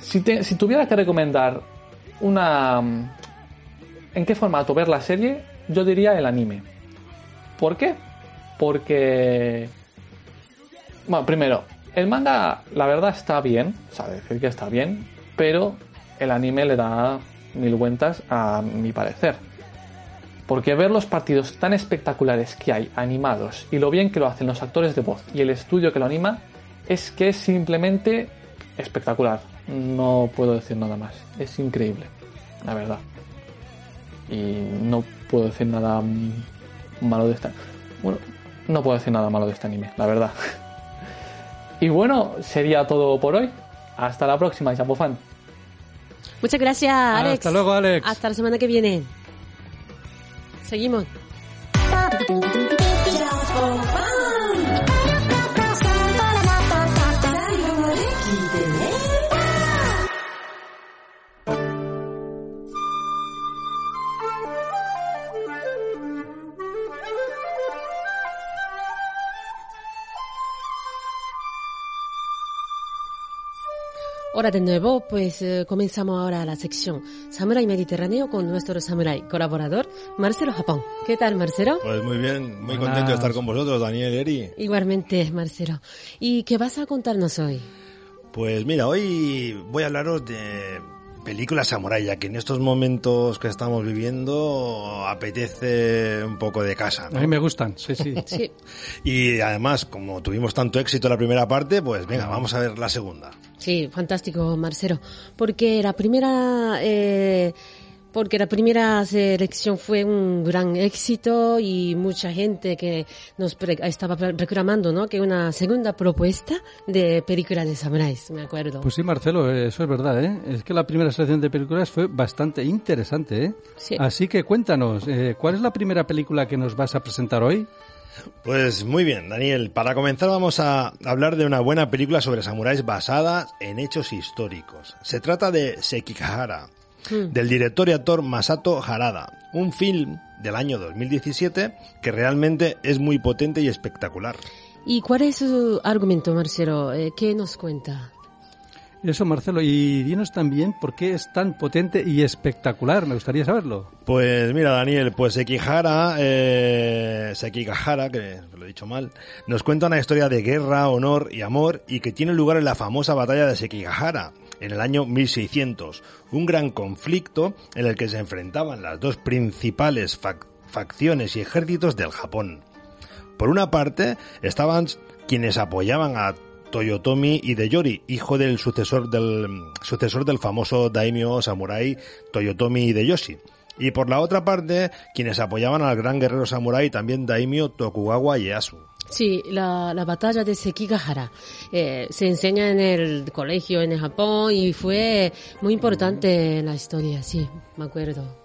Speaker 4: Si, si tuviera que recomendar una... mm, ¿En qué formato ver la serie? Yo diría el anime. ¿Por qué? Porque... Bueno, primero, el manga la verdad está bien, o sea, decir que está bien, pero el anime le da mil vueltas a mi parecer. Porque ver los partidos tan espectaculares que hay animados y lo bien que lo hacen los actores de voz y el estudio que lo anima es que es simplemente espectacular. No puedo decir nada más. Es increíble, la verdad. Y no puedo decir nada malo de esta. Bueno, no puedo decir nada malo de este anime, la verdad. Y bueno, sería todo por hoy. Hasta la próxima, Chapofan.
Speaker 1: Muchas gracias, Alex.
Speaker 2: Hasta luego, Alex.
Speaker 1: Hasta la semana que viene. Seguimos. Hola de nuevo, pues eh, comenzamos ahora la sección Samurai Mediterráneo con nuestro samurai colaborador Marcelo Japón. ¿Qué tal, Marcelo?
Speaker 5: Pues muy bien, muy contento de estar con vosotros, Daniel Eri.
Speaker 1: Igualmente, Marcelo. ¿Y qué vas a contarnos hoy?
Speaker 5: Pues mira, hoy voy a hablaros de películas samurai, ya que en estos momentos que estamos viviendo apetece un poco de casa.
Speaker 2: A mí me gustan, sí, sí.
Speaker 1: Sí,
Speaker 5: Y además, como tuvimos tanto éxito en la primera parte, pues venga, vamos a ver la segunda.
Speaker 1: sí, fantástico, Marcelo. Porque la primera, eh, porque la primera selección fue un gran éxito y mucha gente que nos pre- estaba reclamando, ¿no? Que una segunda propuesta de película de samuráis, me acuerdo.
Speaker 2: Pues sí, Marcelo, eso es verdad, ¿eh? Es que la primera selección de películas fue bastante interesante, ¿eh?
Speaker 1: Sí.
Speaker 2: Así que cuéntanos, eh, ¿cuál es la primera película que nos vas a presentar hoy?
Speaker 5: Pues muy bien, Daniel. Para comenzar vamos a hablar de una buena película sobre samuráis basada en hechos históricos. Se trata de Sekigahara, del director y actor Masato Harada, un film del año 2017 que realmente es muy potente y espectacular.
Speaker 1: ¿Y cuál es su argumento, Marcelo? Eh, ¿Qué nos cuenta?
Speaker 2: Eso, Marcelo, y dinos también por qué es tan potente y espectacular, me gustaría saberlo.
Speaker 5: Pues mira, Daniel, pues Sekihara, eh, Sekigahara, que lo he dicho mal, nos cuenta una historia de guerra, honor y amor y que tiene lugar en la famosa batalla de Sekigahara, en el año 1600, un gran conflicto en el que se enfrentaban las dos principales fac- facciones y ejércitos del Japón. Por una parte, estaban quienes apoyaban a Toyotomi Hideyori, hijo del sucesor del, sucesor del famoso daimyo samurai Toyotomi Hideyoshi. Y por la otra parte, quienes apoyaban al gran guerrero samurái también daimyo Tokugawa Ieyasu.
Speaker 1: Sí, la, la batalla de Sekigahara eh, se enseña en el colegio en el Japón y fue muy importante en la historia, sí, me acuerdo.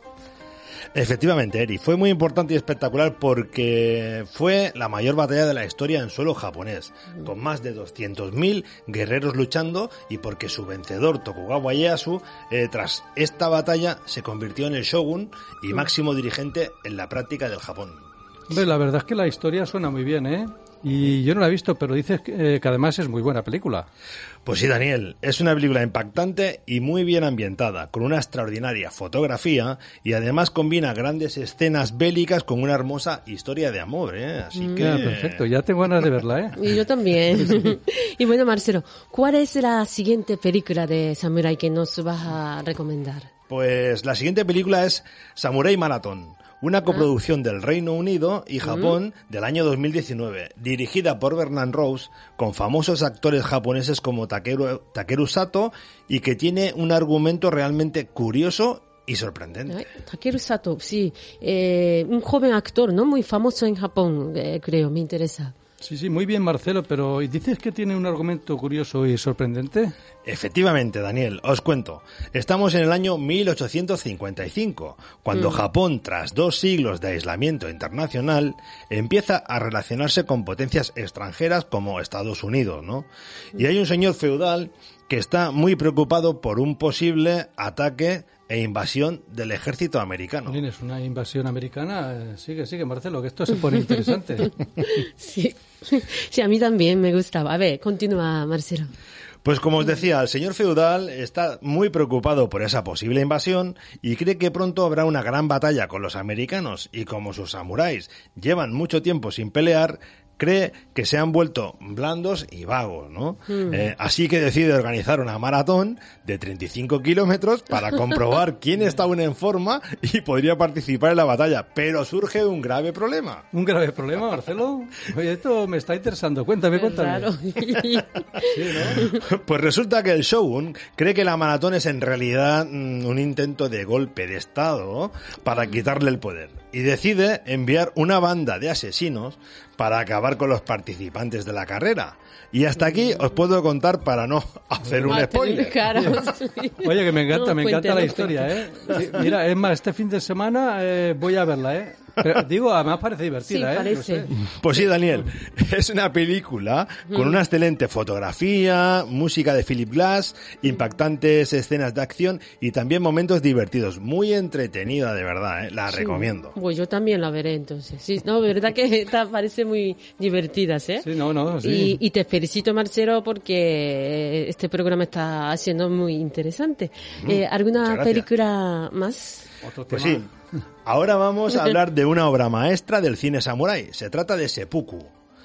Speaker 5: Efectivamente, Eri, fue muy importante y espectacular porque fue la mayor batalla de la historia en suelo japonés, con más de 200.000 guerreros luchando y porque su vencedor Tokugawa Ieyasu, eh, tras esta batalla, se convirtió en el shogun y máximo dirigente en la práctica del Japón.
Speaker 2: Hombre, la verdad es que la historia suena muy bien, ¿eh? Y yo no la he visto, pero dices que, eh, que además es muy buena película.
Speaker 5: Pues sí, Daniel, es una película impactante y muy bien ambientada, con una extraordinaria fotografía y además combina grandes escenas bélicas con una hermosa historia de amor, ¿eh? Así que...
Speaker 2: Ah, perfecto, ya tengo ganas de verla, ¿eh?
Speaker 1: Y yo también. y bueno, Marcelo, ¿cuál es la siguiente película de Samurai que nos vas a recomendar?
Speaker 5: Pues la siguiente película es Samurai Marathon, una coproducción del Reino Unido y Japón del año 2019, dirigida por Bernard Rose, con famosos actores japoneses como Takeru, Takeru Sato y que tiene un argumento realmente curioso y sorprendente.
Speaker 1: Takeru Sato, sí, eh, un joven actor, ¿no? Muy famoso en Japón, eh, creo, me interesa.
Speaker 2: Sí, sí, muy bien, Marcelo, pero ¿y dices que tiene un argumento curioso y sorprendente?
Speaker 5: Efectivamente, Daniel, os cuento. Estamos en el año 1855, cuando Japón, tras dos siglos de aislamiento internacional, empieza a relacionarse con potencias extranjeras como Estados Unidos, ¿no? Y hay un señor feudal que está muy preocupado por un posible ataque e invasión del ejército americano.
Speaker 2: Tienes una invasión americana. Eh, Sigue, sigue, Marcelo, que esto se pone interesante.
Speaker 1: Sí. sí, a mí también me gustaba. A ver, continúa, Marcelo.
Speaker 5: Pues como os decía, el señor feudal está muy preocupado por esa posible invasión y cree que pronto habrá una gran batalla con los americanos y como sus samuráis llevan mucho tiempo sin pelear, cree que se han vuelto blandos y vagos, ¿no? Eh, así que decide organizar una maratón de 35 kilómetros para comprobar quién está aún en forma y podría participar en la batalla. Pero surge un grave problema.
Speaker 2: ¿Un grave problema, Marcelo? Oye, esto me está interesando. Cuéntame, cuéntame. Sí, ¿no?
Speaker 5: Pues resulta que el Shogun cree que la maratón es en realidad mm, un intento de golpe de Estado para quitarle el poder y decide enviar una banda de asesinos para acabar con los participantes de la carrera. Y hasta aquí os puedo contar para no hacer un spoiler.
Speaker 2: Oye, que me encanta,
Speaker 1: No,
Speaker 2: me encanta la historia. ¿eh? Sí, Mira, es más, este fin de semana eh, voy a verla, ¿eh? Pero, digo, además parece divertida,
Speaker 1: Sí,
Speaker 2: ¿eh?
Speaker 1: parece.
Speaker 2: No sé.
Speaker 5: Pues sí, Daniel, es una película con una excelente fotografía, música de Philip Glass, impactantes escenas de acción y también momentos divertidos. Muy entretenida, de verdad, ¿eh? la recomiendo.
Speaker 1: Pues yo también la veré entonces. Sí, no, verdad que esta parece muy divertidas, ¿eh?
Speaker 2: Sí, no, no, sí.
Speaker 1: Y, y te felicito, Marcelo, porque este programa está siendo muy interesante. Eh,
Speaker 5: muchas
Speaker 1: ¿Alguna película más?
Speaker 5: Pues sí. Ahora vamos a hablar de una obra maestra del cine samurai. Se trata de Seppuku,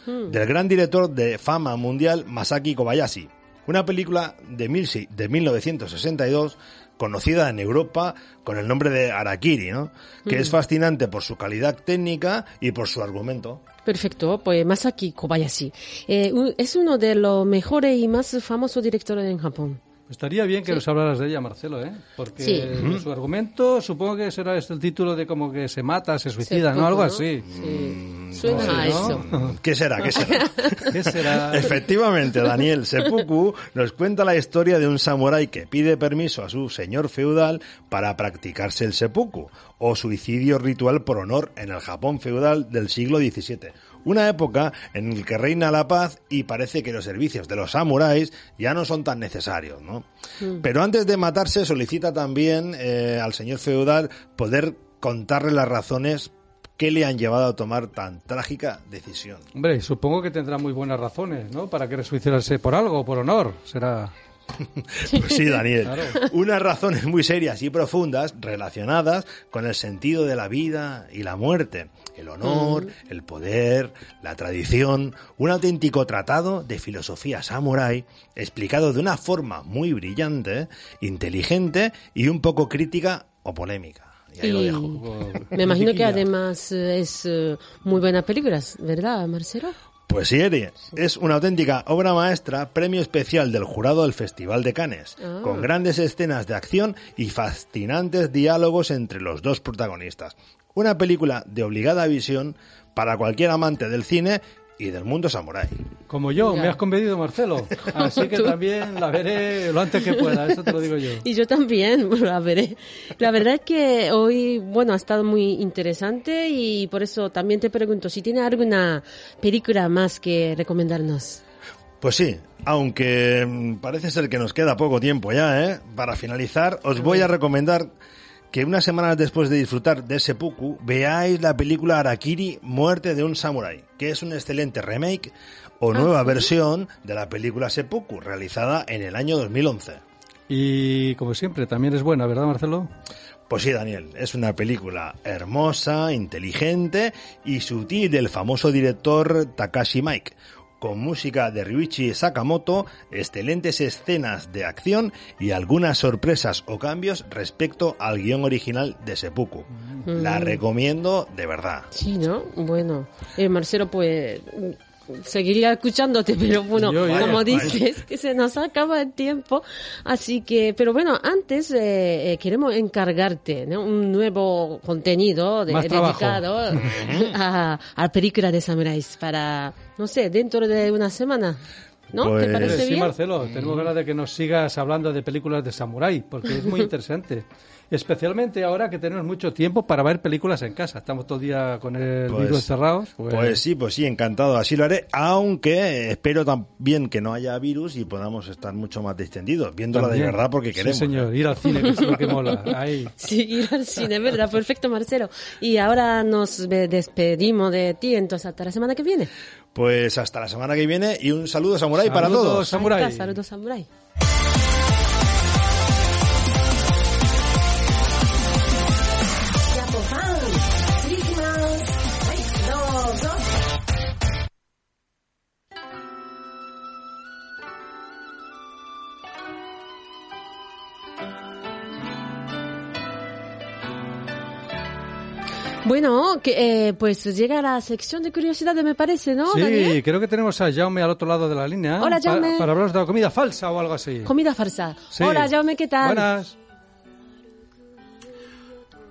Speaker 5: del gran director de fama mundial Masaki Kobayashi. Una película de, mil- de 1962 conocida en Europa con el nombre de Arakiri, ¿no? Que es fascinante por su calidad técnica y por su argumento.
Speaker 1: Perfecto, pues Masaki Kobayashi. Eh, es uno de los mejores y más famosos directores en Japón.
Speaker 2: Estaría bien que nos hablaras de ella, Marcelo, ¿eh? Porque
Speaker 1: Sí.
Speaker 2: su argumento supongo que será este el título de como que se mata, se suicida, ¿no? Algo así.
Speaker 1: Sí. Suena
Speaker 2: no
Speaker 1: a eso.
Speaker 2: ¿no?
Speaker 5: ¿Qué será? ¿Qué será?
Speaker 2: ¿Qué será?
Speaker 5: Efectivamente, Daniel Seppuku nos cuenta la historia de un samurái que pide permiso a su señor feudal para practicarse el seppuku, o suicidio ritual por honor en el Japón feudal del siglo XVII. Una época en la que reina la paz y parece que los servicios de los samuráis ya no son tan necesarios, ¿no? Pero antes de matarse solicita también eh, al señor feudal poder contarle las razones que le han llevado a tomar tan trágica decisión.
Speaker 2: Hombre, supongo que tendrá muy buenas razones, ¿no? Para querer suicidarse por algo, por honor. Será.
Speaker 5: Pues sí, Daniel. Unas razones muy serias y profundas relacionadas con el sentido de la vida y la muerte, el honor, el poder, la tradición, un auténtico tratado de filosofía samurái explicado de una forma muy brillante, inteligente y un poco crítica o polémica. Y ahí lo
Speaker 1: Y
Speaker 5: dejo.
Speaker 1: me imagino que además eh, es eh, muy buena película, ¿verdad, Marcelo?
Speaker 5: Pues sí, Eri, es una auténtica obra maestra, premio especial del jurado del Festival de Cannes,
Speaker 1: Ah.
Speaker 5: con grandes escenas de acción y fascinantes diálogos entre los dos protagonistas. Una película de obligada visión para cualquier amante del cine y del mundo samurái.
Speaker 2: Como yo,
Speaker 1: Ya.
Speaker 2: me has convencido, Marcelo. Así que
Speaker 1: Tú.
Speaker 2: también la veré lo antes que pueda, eso te lo digo yo.
Speaker 1: Y yo también, la veré. La verdad es que hoy, bueno, ha estado muy interesante y por eso también te pregunto si tiene alguna película más que recomendarnos.
Speaker 5: Pues sí, aunque mm, parece ser que nos queda poco tiempo ya, ¿eh? Para finalizar, os voy a recomendar que unas semanas después de disfrutar de Seppuku, veáis la película Arakiri, Muerte de un Samurai, que es un excelente remake o nueva versión de la película Seppuku, realizada en el año 2011.
Speaker 2: Y como siempre, también es buena, ¿verdad, Marcelo?
Speaker 5: Pues sí, Daniel, es una película hermosa, inteligente y sutil del famoso director Takashi Mike, con música de Ryuichi Sakamoto, excelentes escenas de acción y algunas sorpresas o cambios respecto al guion original de Seppuku. La recomiendo de verdad.
Speaker 1: Sí, ¿no? Bueno, eh, Marcelo, pues mm, seguiría escuchándote, pero bueno,
Speaker 2: Yo,
Speaker 1: como
Speaker 2: vaya.
Speaker 1: dices, que se nos acaba el tiempo. Así que, pero bueno, antes eh, eh, queremos encargarte ¿no? un nuevo contenido de- dedicado a, a la película de samuráis para, no sé, dentro de una semana. ¿No?
Speaker 5: Pues-
Speaker 1: ¿Te parece
Speaker 2: sí,
Speaker 1: bien?
Speaker 2: Marcelo, tenemos ganas de que nos sigas hablando de películas de samurái, porque es muy interesante. Especialmente ahora que tenemos mucho tiempo para ver películas en casa. Estamos todo el día con el
Speaker 5: Pues-
Speaker 2: virus encerrados. Pues,
Speaker 5: Pues sí, pues sí, encantado, así lo haré, aunque espero también que no haya virus y podamos estar mucho más distendidos, viéndola de
Speaker 2: también.
Speaker 5: verdad porque queremos.
Speaker 2: Sí, señor, ir al cine, que es lo que mola. Ahí.
Speaker 1: Sí, ir al cine, ¿verdad? Perfecto, Marcelo. Y ahora nos despedimos de ti, entonces hasta la semana que viene.
Speaker 5: Pues hasta la semana que viene y un saludo samurái para
Speaker 2: Saludos,
Speaker 5: todos.
Speaker 2: Samurai.
Speaker 1: Hasta, Saludos, samurai. Bueno, que, eh, pues llega la sección de curiosidades, me parece, ¿no,
Speaker 2: Sí,
Speaker 1: Daniel?
Speaker 2: creo que tenemos a Jaume al otro lado de la línea.
Speaker 1: Hola, Jaume.
Speaker 2: Para, hablaros de la comida falsa o algo así.
Speaker 1: Comida farsa.
Speaker 2: Sí.
Speaker 1: Hola, Jaume, ¿qué tal?
Speaker 2: Buenas.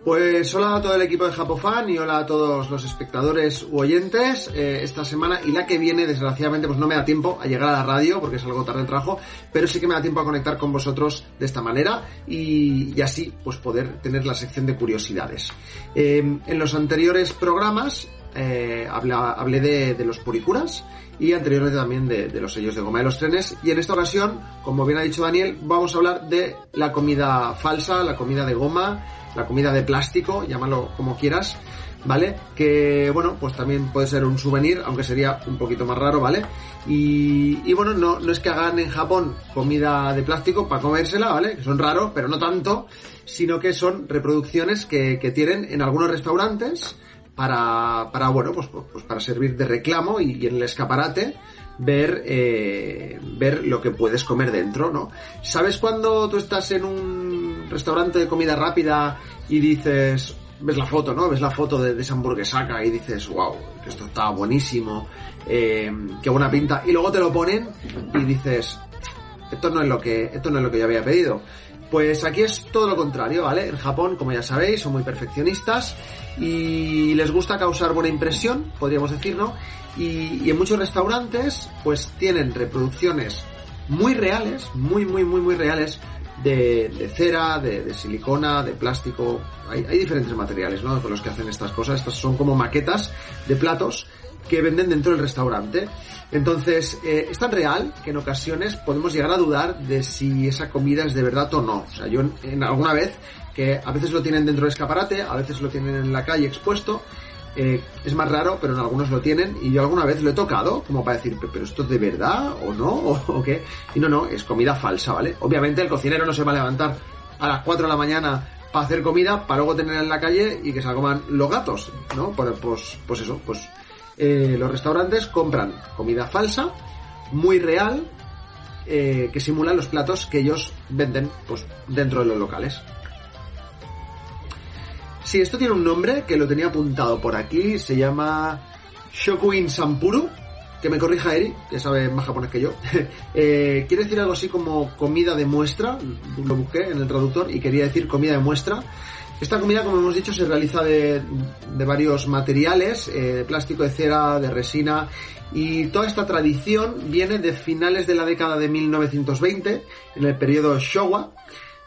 Speaker 6: Pues hola a todo el equipo de Japofan y hola a todos los espectadores u oyentes. Eh, esta semana y la que viene, desgraciadamente, pues no me da tiempo a llegar a la radio porque es algo tarde el trabajo, pero sí que me da tiempo a conectar con vosotros de esta manera y, y así pues poder tener la sección de curiosidades. Eh, en los anteriores programas eh, habla- hablé de, de los puricuras y anteriormente también de, de los sellos de goma de los trenes. Y en esta ocasión, como bien ha dicho Daniel, vamos a hablar de la comida falsa, la comida de goma, la comida de plástico, llámalo como quieras, ¿vale? Que, bueno, pues también puede ser un souvenir, aunque sería un poquito más raro, ¿vale? Y, y bueno, no, no es que hagan en Japón comida de plástico para comérsela, ¿vale? Que son raros, pero no tanto, sino que son reproducciones que, que tienen en algunos restaurantes para, para bueno, pues, pues para servir de reclamo y, en el escaparate ver, eh, ver lo que puedes comer dentro, ¿no? ¿Sabes cuando tú estás en un restaurante de comida rápida y dices, ves la foto, ¿no? Ves la foto de, de esa hamburguesaca y dices, wow, esto está buenísimo, eh, qué buena pinta, y luego te lo ponen y dices, esto no es lo que, esto no es lo que yo había pedido. Pues aquí es todo lo contrario, ¿vale? En Japón, como ya sabéis, son muy perfeccionistas y les gusta causar buena impresión, podríamos decir, ¿no? Y, y en muchos restaurantes, pues tienen reproducciones muy reales, muy, muy, muy, muy reales de, de cera, de, de silicona, de plástico. Hay, diferentes materiales, ¿no? Con los que hacen estas cosas. Estas son como maquetas de platos que venden dentro del restaurante. Entonces, eh, es tan real que en ocasiones podemos llegar a dudar de si esa comida es de verdad o no. O sea, yo en alguna vez, que a veces lo tienen dentro del escaparate, a veces lo tienen en la calle expuesto, eh, es más raro, pero en algunos lo tienen, y yo alguna vez lo he tocado, como para decir, pero esto es de verdad o no, o, qué. Y no, no, es comida falsa, ¿vale? Obviamente el cocinero no se va a levantar a las 4 de la mañana para hacer comida, para luego tenerla en la calle y que se la coman los gatos, ¿no? Pues, pues, eso, pues eh, los restaurantes compran comida falsa, muy real, eh, que simula los platos que ellos venden pues, dentro de los locales. Sí, esto tiene un nombre que lo tenía apuntado por aquí, se llama Shokuin Sampuru, que me corrija Eri, que sabe más japonés que yo. eh, quiere decir algo así como comida de muestra, lo busqué en el traductor y quería decir comida de muestra. Esta comida, como hemos dicho, se realiza de, de varios materiales, eh, de plástico, de cera, de resina, y toda esta tradición viene de finales de la década de 1920, en el periodo Showa,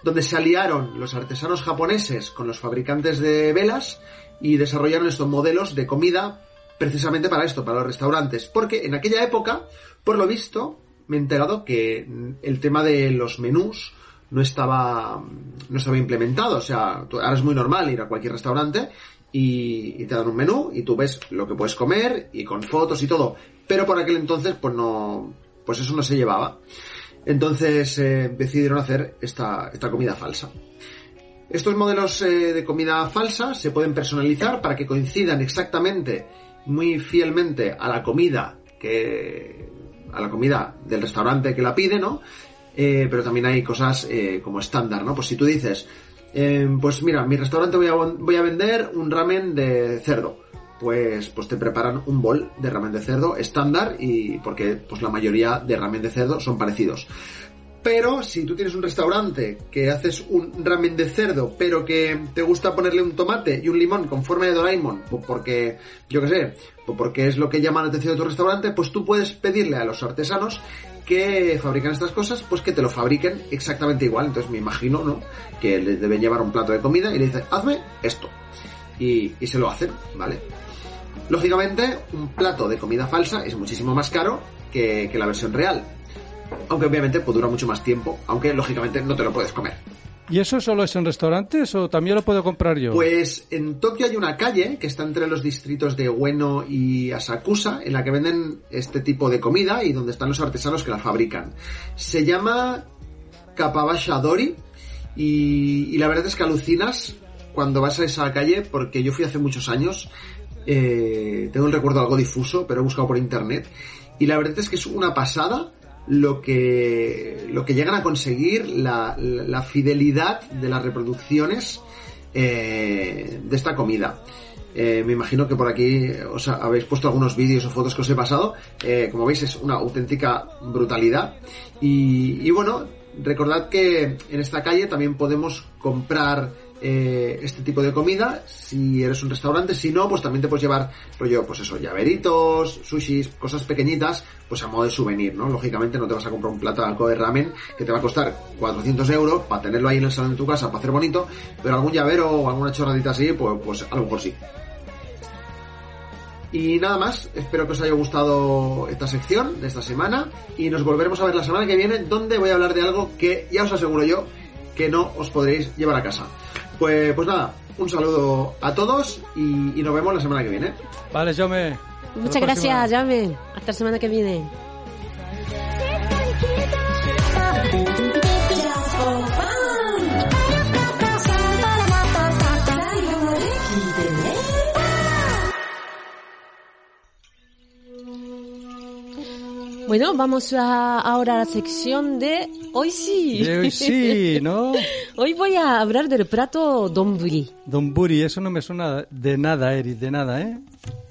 Speaker 6: donde se aliaron los artesanos japoneses con los fabricantes de velas y desarrollaron estos modelos de comida precisamente para esto, para los restaurantes. Porque en aquella época, por lo visto, me he enterado que el tema de los menús no estaba, no estaba implementado. O sea, ahora es muy normal ir a cualquier restaurante y, y, te dan un menú y tú ves lo que puedes comer y con fotos y todo. Pero por aquel entonces, pues no, pues eso no se llevaba. Entonces eh, decidieron hacer esta, esta comida falsa. Estos modelos eh, de comida falsa se pueden personalizar para que coincidan exactamente, muy fielmente a la comida que a la comida del restaurante que la pide, ¿no? Eh, pero también hay cosas como estándar, ¿no? Pues si tú dices, pues mira, mi restaurante voy a, voy a vender un ramen de cerdo, pues, pues te preparan un bol de ramen de cerdo estándar y porque pues la mayoría de ramen de cerdo son parecidos. Pero si tú tienes un restaurante que haces un ramen de cerdo, pero que te gusta ponerle un tomate y un limón con forma de Doraemon, pues porque, yo qué sé, pues porque es lo que llama la atención de tu restaurante, pues tú puedes pedirle a los artesanos que fabrican estas cosas, pues que te lo fabriquen exactamente igual. Entonces me imagino, ¿no? Que le deben llevar un plato de comida y le dicen, hazme esto. Y, y se lo hacen, ¿vale? Lógicamente, un plato de comida falsa es muchísimo más caro que, que la versión real. Aunque obviamente pues, dura mucho más tiempo, aunque lógicamente no te lo puedes comer.
Speaker 2: ¿Y eso solo es en restaurantes o también lo puedo comprar yo?
Speaker 6: Pues en Tokio hay una calle que está entre los distritos de Ueno y Asakusa en la que venden este tipo de comida y donde están los artesanos que la fabrican. Se llama Kapabasha Dori y, y la verdad es que alucinas cuando vas a esa calle porque yo fui hace muchos años. Eh, tengo el recuerdo algo difuso, pero he buscado por internet. Y la verdad es que es una pasada lo que, lo que llegan a conseguir, la, la fidelidad de las reproducciones eh, de esta comida. Eh, me imagino que por aquí os habéis puesto algunos vídeos o fotos que os he pasado. Eh, como veis es una auténtica brutalidad. Y, bueno, recordad que en esta calle también podemos comprar eh, este tipo de comida si eres un restaurante. Si no, pues también te puedes llevar rollo, pues eso, llaveritos, sushis, cosas pequeñitas, pues a modo de souvenir, ¿no? Lógicamente no te vas a comprar un plato de ramen que te va a costar 400 euros para tenerlo ahí en el salón de tu casa para hacer bonito, pero algún llavero o alguna chorradita así, pues, pues a lo mejor sí. Y nada más, espero que os haya gustado esta sección de esta semana y nos volveremos a ver la semana que viene donde voy a hablar de algo que ya os aseguro yo que no os podréis llevar a casa. Pues, pues nada, un saludo a todos y, y nos vemos la semana que viene.
Speaker 2: Vale, Jome.
Speaker 1: Muchas gracias, Jame. Hasta la semana que viene. Bueno, vamos a, ahora a la sección de hoy sí.
Speaker 2: De hoy sí, ¿no?
Speaker 1: hoy voy a hablar del plato donburi.
Speaker 2: Donburi, eso no me suena de nada, Eri, de nada, ¿eh?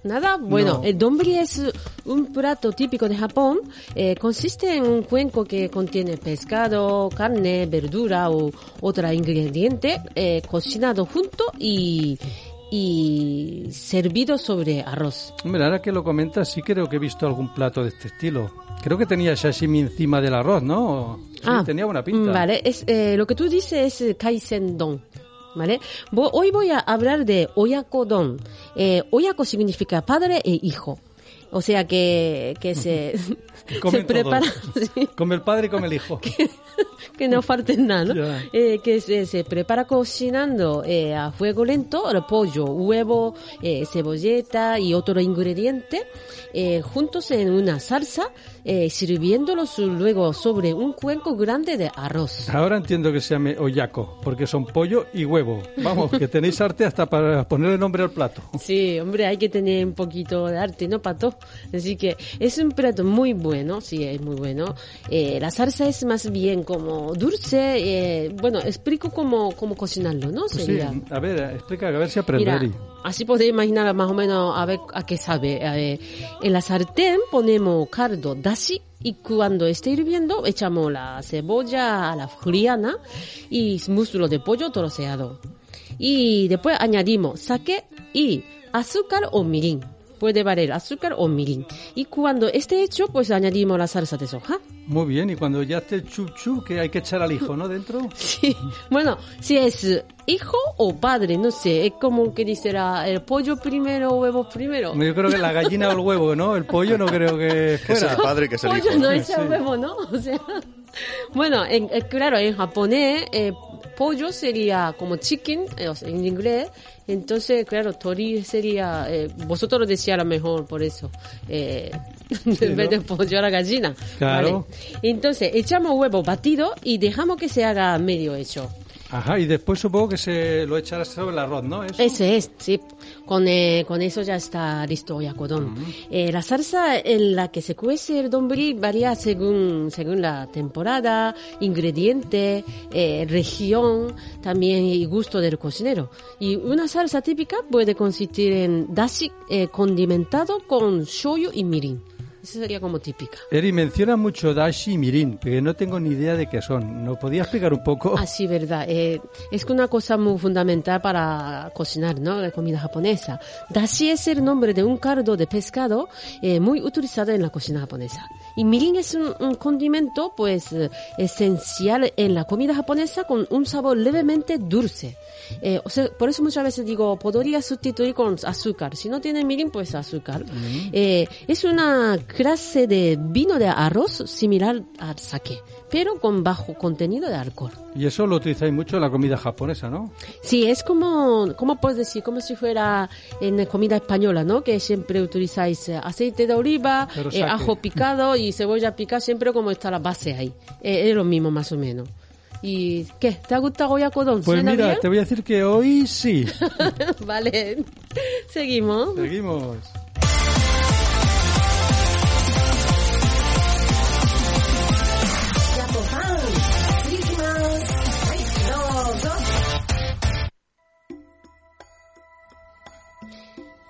Speaker 1: Nada, bueno,
Speaker 2: No.
Speaker 1: el donburi es un plato típico de Japón. Eh, consiste en un cuenco que contiene pescado, carne, verdura o otro ingrediente eh, cocinado junto y, y servido sobre arroz.
Speaker 2: Hombre, ahora que lo comentas, sí creo que he visto algún plato de este estilo. Creo que tenía sashimi encima del arroz, ¿no? Sí, tenía buena pinta.
Speaker 1: mm, Vale, es, eh, lo que tú dices es kaisen don. ¿Vale? Hoy voy a hablar de oyako don. Eh, oyako significa padre e hijo. O sea que, que se, se prepara, sí,
Speaker 2: Come el padre y come el hijo.
Speaker 1: que no falte nada. Eh, que se, se prepara cocinando eh, a fuego lento el pollo, huevo, eh, cebolleta y otro ingrediente eh, juntos en una salsa, eh, sirviéndolos luego sobre un cuenco grande de arroz.
Speaker 2: Ahora entiendo que se llame oyaco, porque son pollo y huevo. Vamos, que tenéis arte hasta para ponerle nombre al plato.
Speaker 1: Sí, hombre, hay que tener un poquito de arte, ¿no, Pato? Así que es un plato muy bueno, sí, es muy bueno. Eh, la salsa es más bien como dulce, eh, bueno, explico cómo, cómo cocinarlo, ¿no?
Speaker 2: Pues sí,
Speaker 1: Sería.
Speaker 2: a ver, explica, a ver si
Speaker 1: Mira,
Speaker 2: aprender.
Speaker 1: Así podéis imaginar más o menos a ver a qué sabe. A ver, en la sartén ponemos caldo dashi y cuando esté hirviendo echamos la cebolla a la juliana y muslo de pollo troceado. Y después añadimos sake y azúcar o mirin. Puede valer azúcar o mirin. Y cuando esté hecho, pues añadimos la salsa de soja.
Speaker 2: Muy bien, y cuando ya esté chuchu, que hay que echar al hijo, ¿no? Dentro.
Speaker 1: Sí, bueno, si es hijo o padre, no sé, es como que dice la- el pollo primero, huevo primero.
Speaker 2: Yo creo que la gallina o el huevo, ¿no? El pollo no creo que
Speaker 3: Que es
Speaker 2: fuera.
Speaker 3: el padre que es el
Speaker 1: pollo
Speaker 3: hijo.
Speaker 1: no
Speaker 2: Sí.
Speaker 1: huevo, ¿no? O sea, bueno, en, eh, claro, en japonés eh, pollo sería como chicken, eh, o en inglés, entonces, claro, tori sería, eh, vosotros lo decía a lo mejor por eso, eh, en vez de pollo a la gallina.
Speaker 2: Claro.
Speaker 1: ¿vale? Entonces, echamos huevo batido y dejamos que se haga medio hecho.
Speaker 2: Ajá, y después supongo que se lo echarás sobre el arroz, ¿no? Eso.
Speaker 1: Ese es, sí. Con, eh, con eso ya está listo Oyakodon. Eh, la salsa en la que se cuece el donburi varía según, según la temporada, ingrediente, eh, región, también y gusto del cocinero. Y una salsa típica puede consistir en dashi eh, condimentado con shoyu y mirin. Esa sería como típica.
Speaker 2: Eri menciona mucho dashi y mirin, pero no tengo ni idea de qué son. ¿Nos podía explicar un poco?
Speaker 1: Ah, sí, verdad. Eh, es que una cosa muy fundamental para cocinar, ¿no? La comida japonesa. Dashi es el nombre de un caldo de pescado eh, muy utilizado en la cocina japonesa. Y mirin es un, un condimento, pues, eh, esencial en la comida japonesa con un sabor levemente dulce. Eh, o sea, por eso muchas veces digo, podría sustituir con azúcar. Si no tiene mirin, pues azúcar. Eh, es una clase de vino de arroz similar al sake, pero con bajo contenido de alcohol.
Speaker 2: Y eso lo utilizáis mucho en la comida japonesa, ¿no?
Speaker 1: Sí, es como, ¿cómo puedes decir? Como si fuera en la comida española, ¿no? Que siempre utilizáis eh, aceite de oliva, eh, ajo picado y cebolla picada, siempre como está la base ahí. Eh, es lo mismo más o menos. ¿Y qué? ¿Te ha gustado Oyakodon?
Speaker 2: Pues
Speaker 1: ¿Suena
Speaker 2: mira,
Speaker 1: bien?
Speaker 2: te voy a decir que hoy sí.
Speaker 1: vale. Seguimos.
Speaker 2: Seguimos.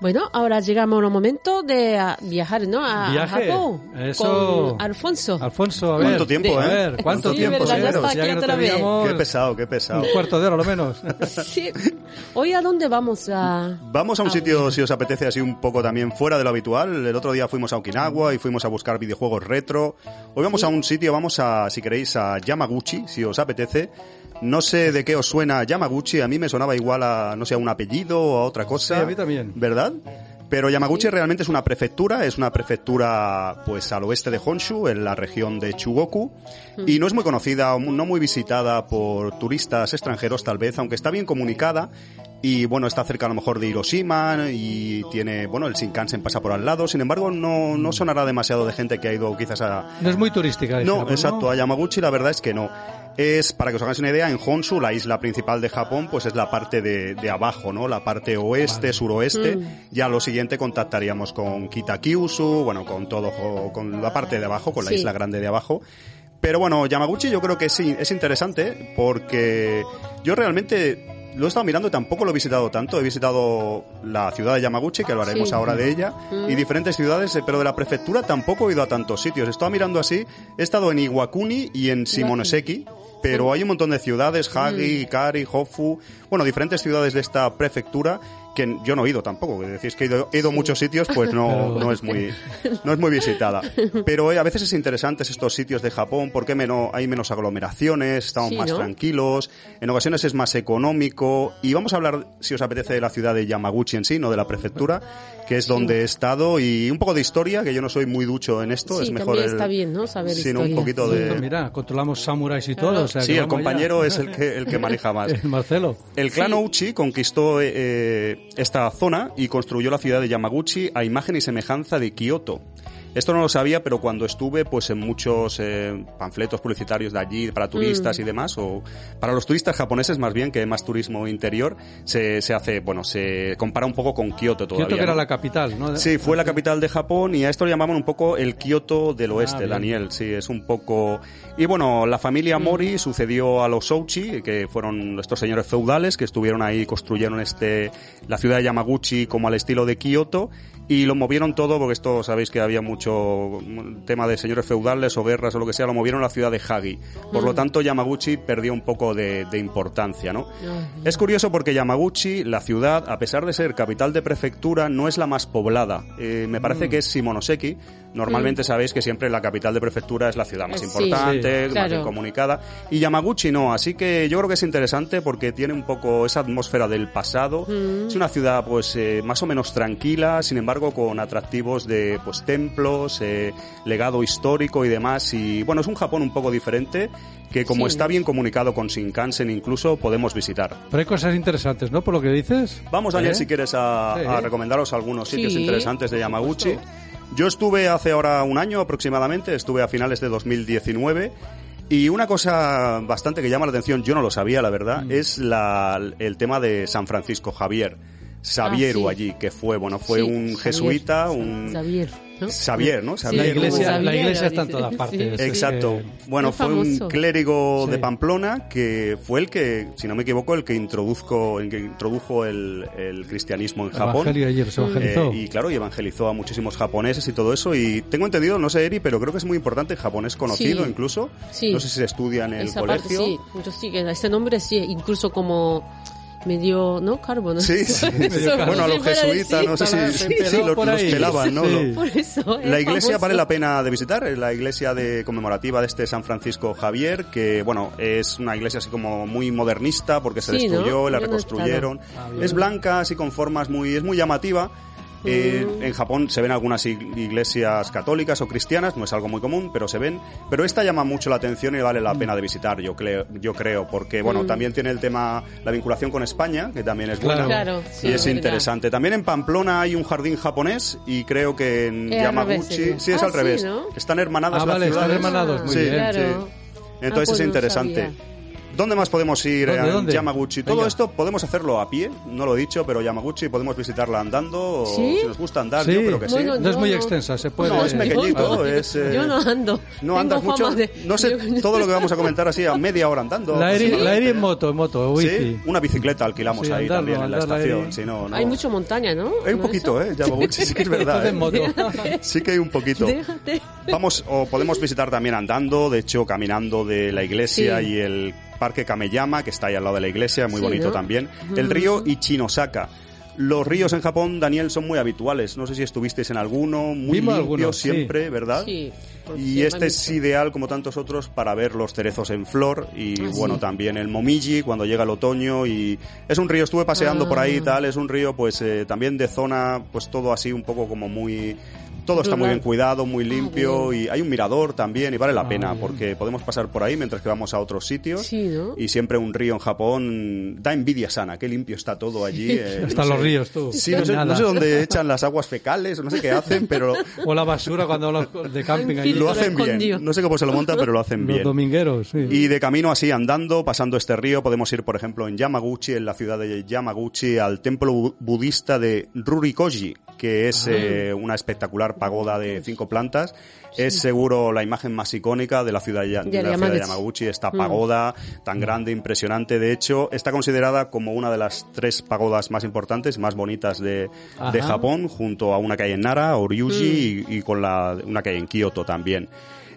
Speaker 1: Bueno, ahora llegamos al momento de ah, viajar, ¿no? A, a
Speaker 2: Viaje.
Speaker 1: Japón.
Speaker 2: Eso.
Speaker 1: Con Alfonso.
Speaker 2: Alfonso, a ver.
Speaker 3: ¿Cuánto tiempo,
Speaker 2: a
Speaker 3: eh?
Speaker 2: ver, ¿cuánto
Speaker 1: Sí,
Speaker 2: tiempo?
Speaker 1: verdad, ya otra vez.
Speaker 3: Qué pesado, qué pesado.
Speaker 2: un cuarto de hora, lo menos.
Speaker 1: Sí. Hoy a dónde vamos a...
Speaker 3: Vamos a un sitio, si os apetece, así un poco también fuera de lo habitual. El otro día fuimos a Okinawa y fuimos a buscar videojuegos retro. Hoy vamos a un sitio, vamos a, si queréis, a Yamaguchi, si os apetece. No sé de qué os suena Yamaguchi, a mí me sonaba igual a, no sé, a un apellido o a otra cosa.
Speaker 2: Sí, a mí también.
Speaker 3: ¿Verdad? Pero Yamaguchi realmente es una prefectura, es una prefectura pues al oeste de Honshu, en la región de Chugoku, y no es muy conocida, o no muy visitada por turistas extranjeros tal vez, aunque está bien comunicada y bueno, está cerca a lo mejor de Hiroshima y tiene, bueno, el Shinkansen pasa por al lado, sin embargo no, no sonará demasiado de gente que ha ido quizás a,
Speaker 2: No es muy turística. esa,
Speaker 3: no, exacto, a Yamaguchi la verdad es que no. Es, para que os hagáis una idea, en Honshu, la isla principal de Japón, pues es la parte de, de abajo, ¿no? La parte oeste, suroeste. Ya lo siguiente contactaríamos con Kitakyushu, bueno, con todo, con la parte de abajo, con la isla grande de abajo. Pero bueno, Yamaguchi yo creo que sí, es interesante porque yo realmente lo he estado mirando y tampoco lo he visitado tanto. He visitado la ciudad de Yamaguchi, que hablaremos
Speaker 1: Sí.
Speaker 3: ahora de ella, y diferentes ciudades, eh, pero de la prefectura tampoco he ido a tantos sitios. Estaba mirando así, he estado en Iwakuni y en Shimonoseki, pero hay un montón de ciudades, Hagi, Ikari, Hofu, bueno, diferentes ciudades de esta prefectura que yo no he ido tampoco. Decís que he ido, he ido a muchos sitios, pues no, no es muy no es muy visitada. Pero eh, a veces es interesante estos sitios de Japón porque menos, hay menos aglomeraciones, estamos
Speaker 1: Sí,
Speaker 3: más
Speaker 1: ¿no?
Speaker 3: tranquilos, en ocasiones es más económico. Y vamos a hablar, si os apetece, de la ciudad de Yamaguchi en sí, no de la prefectura, que es donde he estado, y un poco de historia, que yo no soy muy ducho en esto,
Speaker 1: Sí,
Speaker 3: es mejor
Speaker 1: también
Speaker 3: el-
Speaker 1: está bien, ¿no? Saber
Speaker 3: sino un
Speaker 1: historia.
Speaker 3: poquito
Speaker 1: Sí.
Speaker 3: de...
Speaker 2: Mira, controlamos samuráis y todo. o sea,
Speaker 3: Sí,
Speaker 2: que
Speaker 3: el compañero
Speaker 2: allá.
Speaker 3: es el que, el que maneja más.
Speaker 2: El Marcelo.
Speaker 3: El clan Ouchi conquistó eh, esta zona y construyó la ciudad de Yamaguchi a imagen y semejanza de Kioto. Esto no lo sabía, pero cuando estuve pues en muchos eh, panfletos publicitarios de allí para turistas
Speaker 1: Mm.
Speaker 3: y demás, o para los turistas japoneses más bien, que hay más turismo interior, se, se hace, bueno, se compara un poco con Kioto todavía.
Speaker 2: Kioto que era
Speaker 3: ¿no?
Speaker 2: la capital, ¿no?
Speaker 3: Sí, fue la capital de Japón y a esto lo llamaban un poco el Kioto del oeste,
Speaker 2: bien.
Speaker 3: Daniel. Sí, es un poco... Y bueno, la familia Mori sucedió a los Ouchi, que fueron estos señores feudales que estuvieron ahí, construyeron este la ciudad de Yamaguchi como al estilo de Kioto y lo movieron todo, porque esto sabéis que había mucho mm, tema de señores feudales o guerras o lo que sea, lo movieron a la ciudad de Hagi. Por lo tanto, Yamaguchi perdió un poco de, de importancia, ¿no? Es curioso porque Yamaguchi, la ciudad, a pesar de ser capital de prefectura, no es la más poblada. Eh, me parece que es Shimonoseki. Normalmente sabéis que siempre la capital de prefectura es la ciudad más
Speaker 1: Sí,
Speaker 3: importante,
Speaker 1: sí,
Speaker 3: más
Speaker 1: claro.
Speaker 3: bien comunicada. Y Yamaguchi no, así que yo creo que es interesante porque tiene un poco esa atmósfera del pasado. Es una ciudad pues eh, más o menos tranquila, sin embargo con atractivos de pues templos, eh, legado histórico y demás. Y bueno, es un Japón un poco diferente que como
Speaker 1: Sí.
Speaker 3: está bien comunicado con Shinkansen incluso podemos visitar.
Speaker 2: Pero hay cosas interesantes, ¿no? Por lo que dices.
Speaker 3: Vamos, Daniel,
Speaker 2: ¿Eh?
Speaker 3: si quieres a,
Speaker 2: Sí.
Speaker 3: a recomendaros algunos sitios
Speaker 1: Sí,
Speaker 3: interesantes de Yamaguchi. Yo estuve hace ahora un año aproximadamente, estuve a finales de 2019. Y una cosa bastante que llama la atención, yo no lo sabía, la verdad,
Speaker 1: Mm.
Speaker 3: es la, el tema de San Francisco Javier. Xavieru
Speaker 1: Ah, sí.
Speaker 3: allí, que fue, bueno, fue
Speaker 1: Sí,
Speaker 3: un
Speaker 1: Xavier.
Speaker 3: jesuita, un...
Speaker 1: Xavier, ¿no?
Speaker 3: Xavier, ¿no? Xavier.
Speaker 2: La iglesia, la iglesia está en todas partes.
Speaker 3: Exacto.
Speaker 2: que-
Speaker 3: Bueno, fue un clérigo de. Pamplona que fue el que, si no me equivoco, el que introduzco, el que introdujo el, el cristianismo en Japón.
Speaker 2: Evangelio ayer se evangelizó.
Speaker 3: Eh, y claro, y evangelizó a muchísimos japoneses y todo eso. Y tengo entendido, no sé, Eri, pero creo que es muy importante, japonés conocido
Speaker 1: Sí.
Speaker 3: incluso.
Speaker 1: Sí.
Speaker 3: No sé si se estudia en el
Speaker 1: Esa parte
Speaker 3: colegio.
Speaker 1: sí, yo sí, que este nombre sí, incluso como medio, ¿no? Carbo, ¿no?
Speaker 3: Sí, sí. Bueno, a los jesuitas, no sé si, sí, sí, los, pelaban, ¿no?
Speaker 1: Por eso. es
Speaker 3: La iglesia
Speaker 1: famoso.
Speaker 3: vale la pena de visitar, es la iglesia de conmemorativa de este San Francisco Javier, que bueno, es una iglesia así como muy modernista porque se destruyó, la
Speaker 1: Yo no he
Speaker 3: reconstruyeron.
Speaker 2: Ah,
Speaker 3: es blanca, así con formas muy, es muy llamativa. Eh,
Speaker 1: Mm.
Speaker 3: En Japón se ven algunas ig- iglesias católicas o cristianas, no es algo muy común, pero se ven. Pero esta llama mucho la atención y vale la pena de visitar, yo creo, yo creo, porque bueno,
Speaker 1: Mm.
Speaker 3: también tiene el tema, la vinculación con España, que también es
Speaker 2: Claro.
Speaker 3: buena.
Speaker 1: Claro, sí,
Speaker 3: y es
Speaker 1: verdad.
Speaker 3: interesante. También en Pamplona hay un jardín japonés y creo que en
Speaker 1: Es
Speaker 3: Yamaguchi,
Speaker 1: revés,
Speaker 3: sí es
Speaker 1: Ah,
Speaker 3: al
Speaker 1: sí,
Speaker 3: revés.
Speaker 1: ¿no?
Speaker 3: Están hermanadas
Speaker 2: Ah,
Speaker 3: las
Speaker 2: vale, están
Speaker 3: ciudades.
Speaker 2: hermanados, muy
Speaker 3: Sí,
Speaker 2: bien.
Speaker 1: Claro.
Speaker 3: sí. Entonces
Speaker 1: Ah, pues
Speaker 3: es
Speaker 1: no
Speaker 3: interesante. ¿Dónde más podemos ir
Speaker 2: ¿Dónde,
Speaker 3: en
Speaker 2: dónde?
Speaker 3: Yamaguchi? Todo
Speaker 2: Venga.
Speaker 3: esto podemos hacerlo a pie, no lo he dicho, pero Yamaguchi podemos visitarla andando, o
Speaker 1: ¿Sí?
Speaker 3: si nos gusta andar,
Speaker 2: Sí.
Speaker 3: yo creo que sí.
Speaker 1: Bueno,
Speaker 2: No es
Speaker 1: yo
Speaker 2: muy
Speaker 1: no.
Speaker 2: extensa, se puede.
Speaker 3: No, es pequeñito,
Speaker 1: yo,
Speaker 3: es, eh,
Speaker 1: yo no ando.
Speaker 3: No andas mucho,
Speaker 1: de-
Speaker 3: no sé
Speaker 1: yo-
Speaker 3: todo lo que vamos a comentar así a media hora andando.
Speaker 2: La Eri, la Eri en moto, en moto,
Speaker 3: Sí, una bicicleta alquilamos
Speaker 2: Sí,
Speaker 3: ahí
Speaker 2: andarlo,
Speaker 3: también en la
Speaker 2: la
Speaker 3: estación. Si no, no.
Speaker 1: Hay mucha montaña, ¿no?
Speaker 3: Hay un
Speaker 1: ¿No
Speaker 3: poquito,
Speaker 1: eso?
Speaker 3: ¿eh? Yamaguchi, sí que es verdad. ¿eh?
Speaker 2: moto.
Speaker 3: Sí que hay un poquito.
Speaker 1: Déjate.
Speaker 3: Vamos, o podemos visitar también andando, de hecho, caminando de la iglesia y el parque Kameyama, que está ahí al lado de la iglesia, muy
Speaker 1: Sí,
Speaker 3: bonito
Speaker 1: ¿no?
Speaker 3: también. El río Ichinosaka. Los ríos en Japón, Daniel, son muy habituales. No sé si estuvisteis en alguno, muy
Speaker 2: Vimos
Speaker 3: limpios
Speaker 2: algunos, sí.
Speaker 3: siempre, ¿verdad?
Speaker 1: Sí.
Speaker 3: Y
Speaker 1: sí,
Speaker 3: este es ideal, como tantos otros, para ver los cerezos en flor y,
Speaker 1: Ah,
Speaker 3: bueno,
Speaker 1: sí.
Speaker 3: también el Momiji cuando llega el otoño y es un río, estuve paseando por ahí y
Speaker 1: Ah.
Speaker 3: tal, es un río pues eh, también de zona, pues todo así un poco como muy... Todo está muy bien cuidado, muy limpio
Speaker 1: bien.
Speaker 3: y hay un mirador también y vale la
Speaker 2: Ah,
Speaker 3: pena
Speaker 2: bien.
Speaker 3: porque podemos pasar por ahí mientras que vamos a otros sitios.
Speaker 1: Sí, ¿no?
Speaker 3: Y siempre un río en Japón da envidia sana, qué limpio está todo allí. eh,
Speaker 2: Están
Speaker 3: no
Speaker 2: los
Speaker 3: sé.
Speaker 2: ríos, tú.
Speaker 3: Sí, no sé,
Speaker 2: Nada.
Speaker 3: no sé dónde echan las aguas fecales, o no sé qué hacen, pero
Speaker 2: O la basura cuando los de camping allí.
Speaker 3: lo hacen bien. No sé cómo se lo montan, pero lo hacen
Speaker 2: Los
Speaker 3: bien.
Speaker 2: domingueros, sí.
Speaker 3: Y de camino así andando, pasando este río, podemos ir, por ejemplo, en Yamaguchi, en la ciudad de Yamaguchi, al templo bu- budista de Rurikoji, que es
Speaker 1: Ah.
Speaker 3: eh, una espectacular pagoda de cinco plantas. Es seguro la imagen más icónica de la ciudad, de la ciudad de
Speaker 1: Yamaguchi.
Speaker 3: Esta
Speaker 1: Mm.
Speaker 3: pagoda tan grande, impresionante. De hecho, está considerada como una de las tres pagodas más importantes, más bonitas de, de. Japón, junto a una que hay en Nara, Oryuji, y, y con la, una que hay en Kioto también.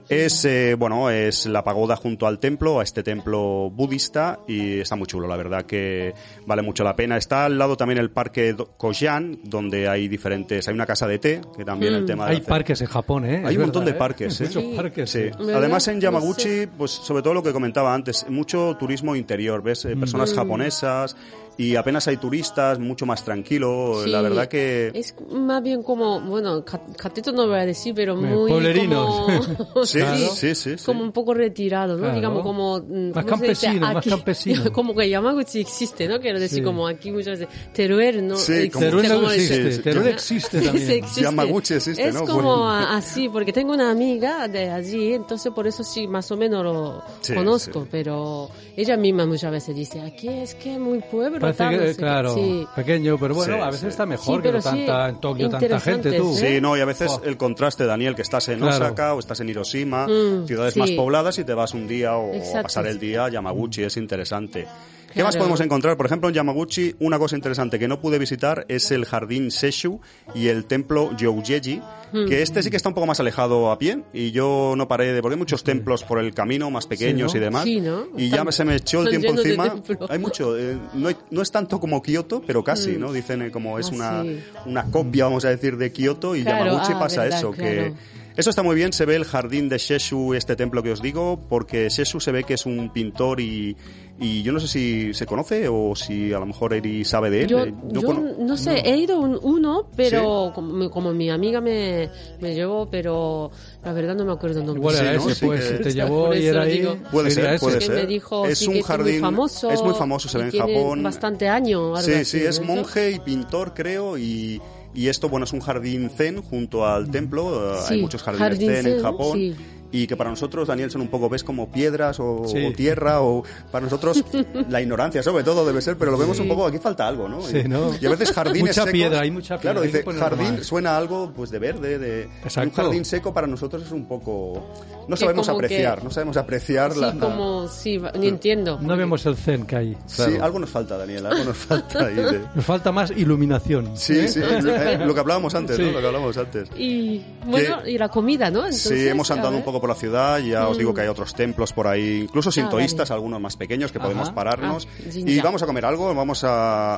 Speaker 3: Es, eh, bueno, es la pagoda junto al templo, a este templo budista, y está muy chulo, la verdad que vale mucho la pena. Está al lado también el parque Kojian, donde hay diferentes, hay una casa de té, que también el tema de
Speaker 2: Hay
Speaker 3: hacer-
Speaker 2: parques en Japón, ¿eh?
Speaker 3: Hay
Speaker 2: Es
Speaker 3: un montón de
Speaker 2: ¿eh?
Speaker 3: parques, ¿eh?
Speaker 2: Muchos parques.
Speaker 3: Sí. Además en Yamaguchi, pues sobre todo lo que comentaba antes, mucho turismo interior, ¿ves? Eh, Personas
Speaker 1: Mm.
Speaker 3: japonesas y apenas hay turistas, mucho más tranquilo.
Speaker 1: Sí,
Speaker 3: La verdad que...
Speaker 1: Es más bien como, bueno, ca- catito no voy a decir, pero
Speaker 2: Eh,
Speaker 1: muy
Speaker 2: pueblerinos.
Speaker 1: como...
Speaker 3: Sí,
Speaker 2: Claro.
Speaker 3: sí, sí, sí.
Speaker 1: Como un poco retirado, ¿no?
Speaker 2: Claro.
Speaker 1: Digamos como... mm,
Speaker 2: Más campesino, más campesino.
Speaker 1: como que Yamaguchi existe, ¿no? Quiero decir,
Speaker 2: Sí.
Speaker 1: como aquí muchas veces Teruel no
Speaker 3: Sí,
Speaker 1: existe.
Speaker 3: como-
Speaker 2: Teruel no
Speaker 1: como
Speaker 2: existe, Teruel existe también.
Speaker 1: sí, existe.
Speaker 3: Yamaguchi existe,
Speaker 1: es
Speaker 3: ¿no?
Speaker 1: como
Speaker 3: Bueno.
Speaker 1: a- así, porque tengo una amiga de allí, entonces por eso sí, más o menos lo
Speaker 3: Sí,
Speaker 1: conozco,
Speaker 3: sí.
Speaker 1: pero ella misma muchas veces dice, aquí es que es muy pueblo,
Speaker 2: Parece que,
Speaker 1: qué".
Speaker 2: claro,
Speaker 1: Sí.
Speaker 2: pequeño, pero bueno,
Speaker 3: Sí,
Speaker 2: a veces
Speaker 3: sí.
Speaker 2: está mejor
Speaker 1: Sí,
Speaker 2: que
Speaker 1: pero
Speaker 2: no
Speaker 1: sí,
Speaker 2: tanta, en Tokio tanta gente, tú.
Speaker 1: ¿eh?
Speaker 3: Sí, no, y a veces
Speaker 2: Oh.
Speaker 3: el contraste, Daniel, que estás en
Speaker 2: Claro.
Speaker 3: Osaka o estás en Hiroshima,
Speaker 1: Mm,
Speaker 3: ciudades
Speaker 1: sí.
Speaker 3: más pobladas y te vas un día o
Speaker 1: Exacto.
Speaker 3: a pasar el día a Yamaguchi, es interesante. ¿Qué más podemos encontrar? Por ejemplo, en Yamaguchi, una cosa interesante que no pude visitar es el jardín Seshu y el templo Youjeji,
Speaker 1: Hmm.
Speaker 3: que este sí que está un poco más alejado a pie y yo no paré de... porque hay muchos templos por el camino, más pequeños
Speaker 2: Sí,
Speaker 3: y demás.
Speaker 1: Sí, ¿no?
Speaker 3: Y ya se me echó el tiempo encima. Hay mucho. eh, no, hay- no es tanto como Kioto, pero casi, ¿no? Dicen eh, como es
Speaker 1: Ah,
Speaker 3: una,
Speaker 1: sí.
Speaker 3: una copia, vamos a decir, de Kioto y
Speaker 1: Claro,
Speaker 3: Yamaguchi
Speaker 1: ah,
Speaker 3: pasa
Speaker 1: verdad,
Speaker 3: eso,
Speaker 1: claro.
Speaker 3: que eso está muy bien, se ve el jardín de Sheshu, este templo que os digo, porque Sheshu se ve que es un pintor y, y yo no sé si se conoce o si a lo mejor Eri sabe de él.
Speaker 1: Yo,
Speaker 3: eh, no
Speaker 1: yo
Speaker 3: cono-
Speaker 1: no sé, he ido un, uno, pero como, como mi amiga me, me llevó, pero la verdad no me acuerdo el nombre.
Speaker 2: Igual era
Speaker 3: Sí, ¿no?
Speaker 2: ese,
Speaker 3: Sí,
Speaker 2: pues,
Speaker 3: que-
Speaker 2: si te llevó y era ahí.
Speaker 1: digo.
Speaker 3: Puede ser, puede ser.
Speaker 1: me dijo
Speaker 3: es
Speaker 1: sí,
Speaker 3: un
Speaker 1: que es muy
Speaker 3: jardín
Speaker 1: famoso.
Speaker 3: es muy famoso, se ve en Japón.
Speaker 1: bastante años.
Speaker 3: Sí,
Speaker 1: así,
Speaker 3: sí, es
Speaker 1: ¿no?
Speaker 3: monje y pintor, creo, y, y esto, bueno, es un jardín zen junto al templo. eh,
Speaker 1: Sí,
Speaker 3: Hay muchos jardines
Speaker 1: jardín
Speaker 3: zen, en Japón.
Speaker 1: sí.
Speaker 3: Y que para nosotros, Daniel, son un poco, ves como piedras o,
Speaker 2: Sí.
Speaker 3: o tierra, o para nosotros la ignorancia, sobre todo, debe ser, pero lo vemos un poco, aquí falta algo, ¿no?
Speaker 2: Sí,
Speaker 3: y,
Speaker 2: ¿no?
Speaker 3: y a veces jardines
Speaker 2: Mucha
Speaker 3: secos-
Speaker 2: piedra, hay mucha piedra,
Speaker 3: Claro, dice, jardín suena a algo, pues, de verde, de...
Speaker 2: Exacto.
Speaker 3: Un jardín seco para nosotros es un poco... No
Speaker 1: Que
Speaker 3: sabemos
Speaker 1: como que-
Speaker 3: apreciar, no sabemos apreciar
Speaker 1: Sí,
Speaker 3: la...
Speaker 1: como, sí, ni entiendo.
Speaker 2: No vemos el zen que hay.
Speaker 3: Sí,
Speaker 2: claro.
Speaker 3: algo nos falta, Daniel, algo nos falta ahí de...
Speaker 2: Nos falta más iluminación.
Speaker 3: Sí, sí, eh, lo que hablábamos antes, ¿no?
Speaker 2: Sí.
Speaker 3: Lo que hablábamos antes.
Speaker 1: Y bueno, y la comida, ¿no?
Speaker 3: Sí,
Speaker 1: Entonces,
Speaker 3: hemos
Speaker 1: a
Speaker 3: andado un poco por la ciudad, ya os digo que hay otros templos por ahí, incluso sintoístas,
Speaker 1: vale.
Speaker 3: algunos más pequeños que
Speaker 2: Ajá.
Speaker 3: podemos pararnos.
Speaker 1: Ah,
Speaker 3: y vamos a comer algo, vamos a...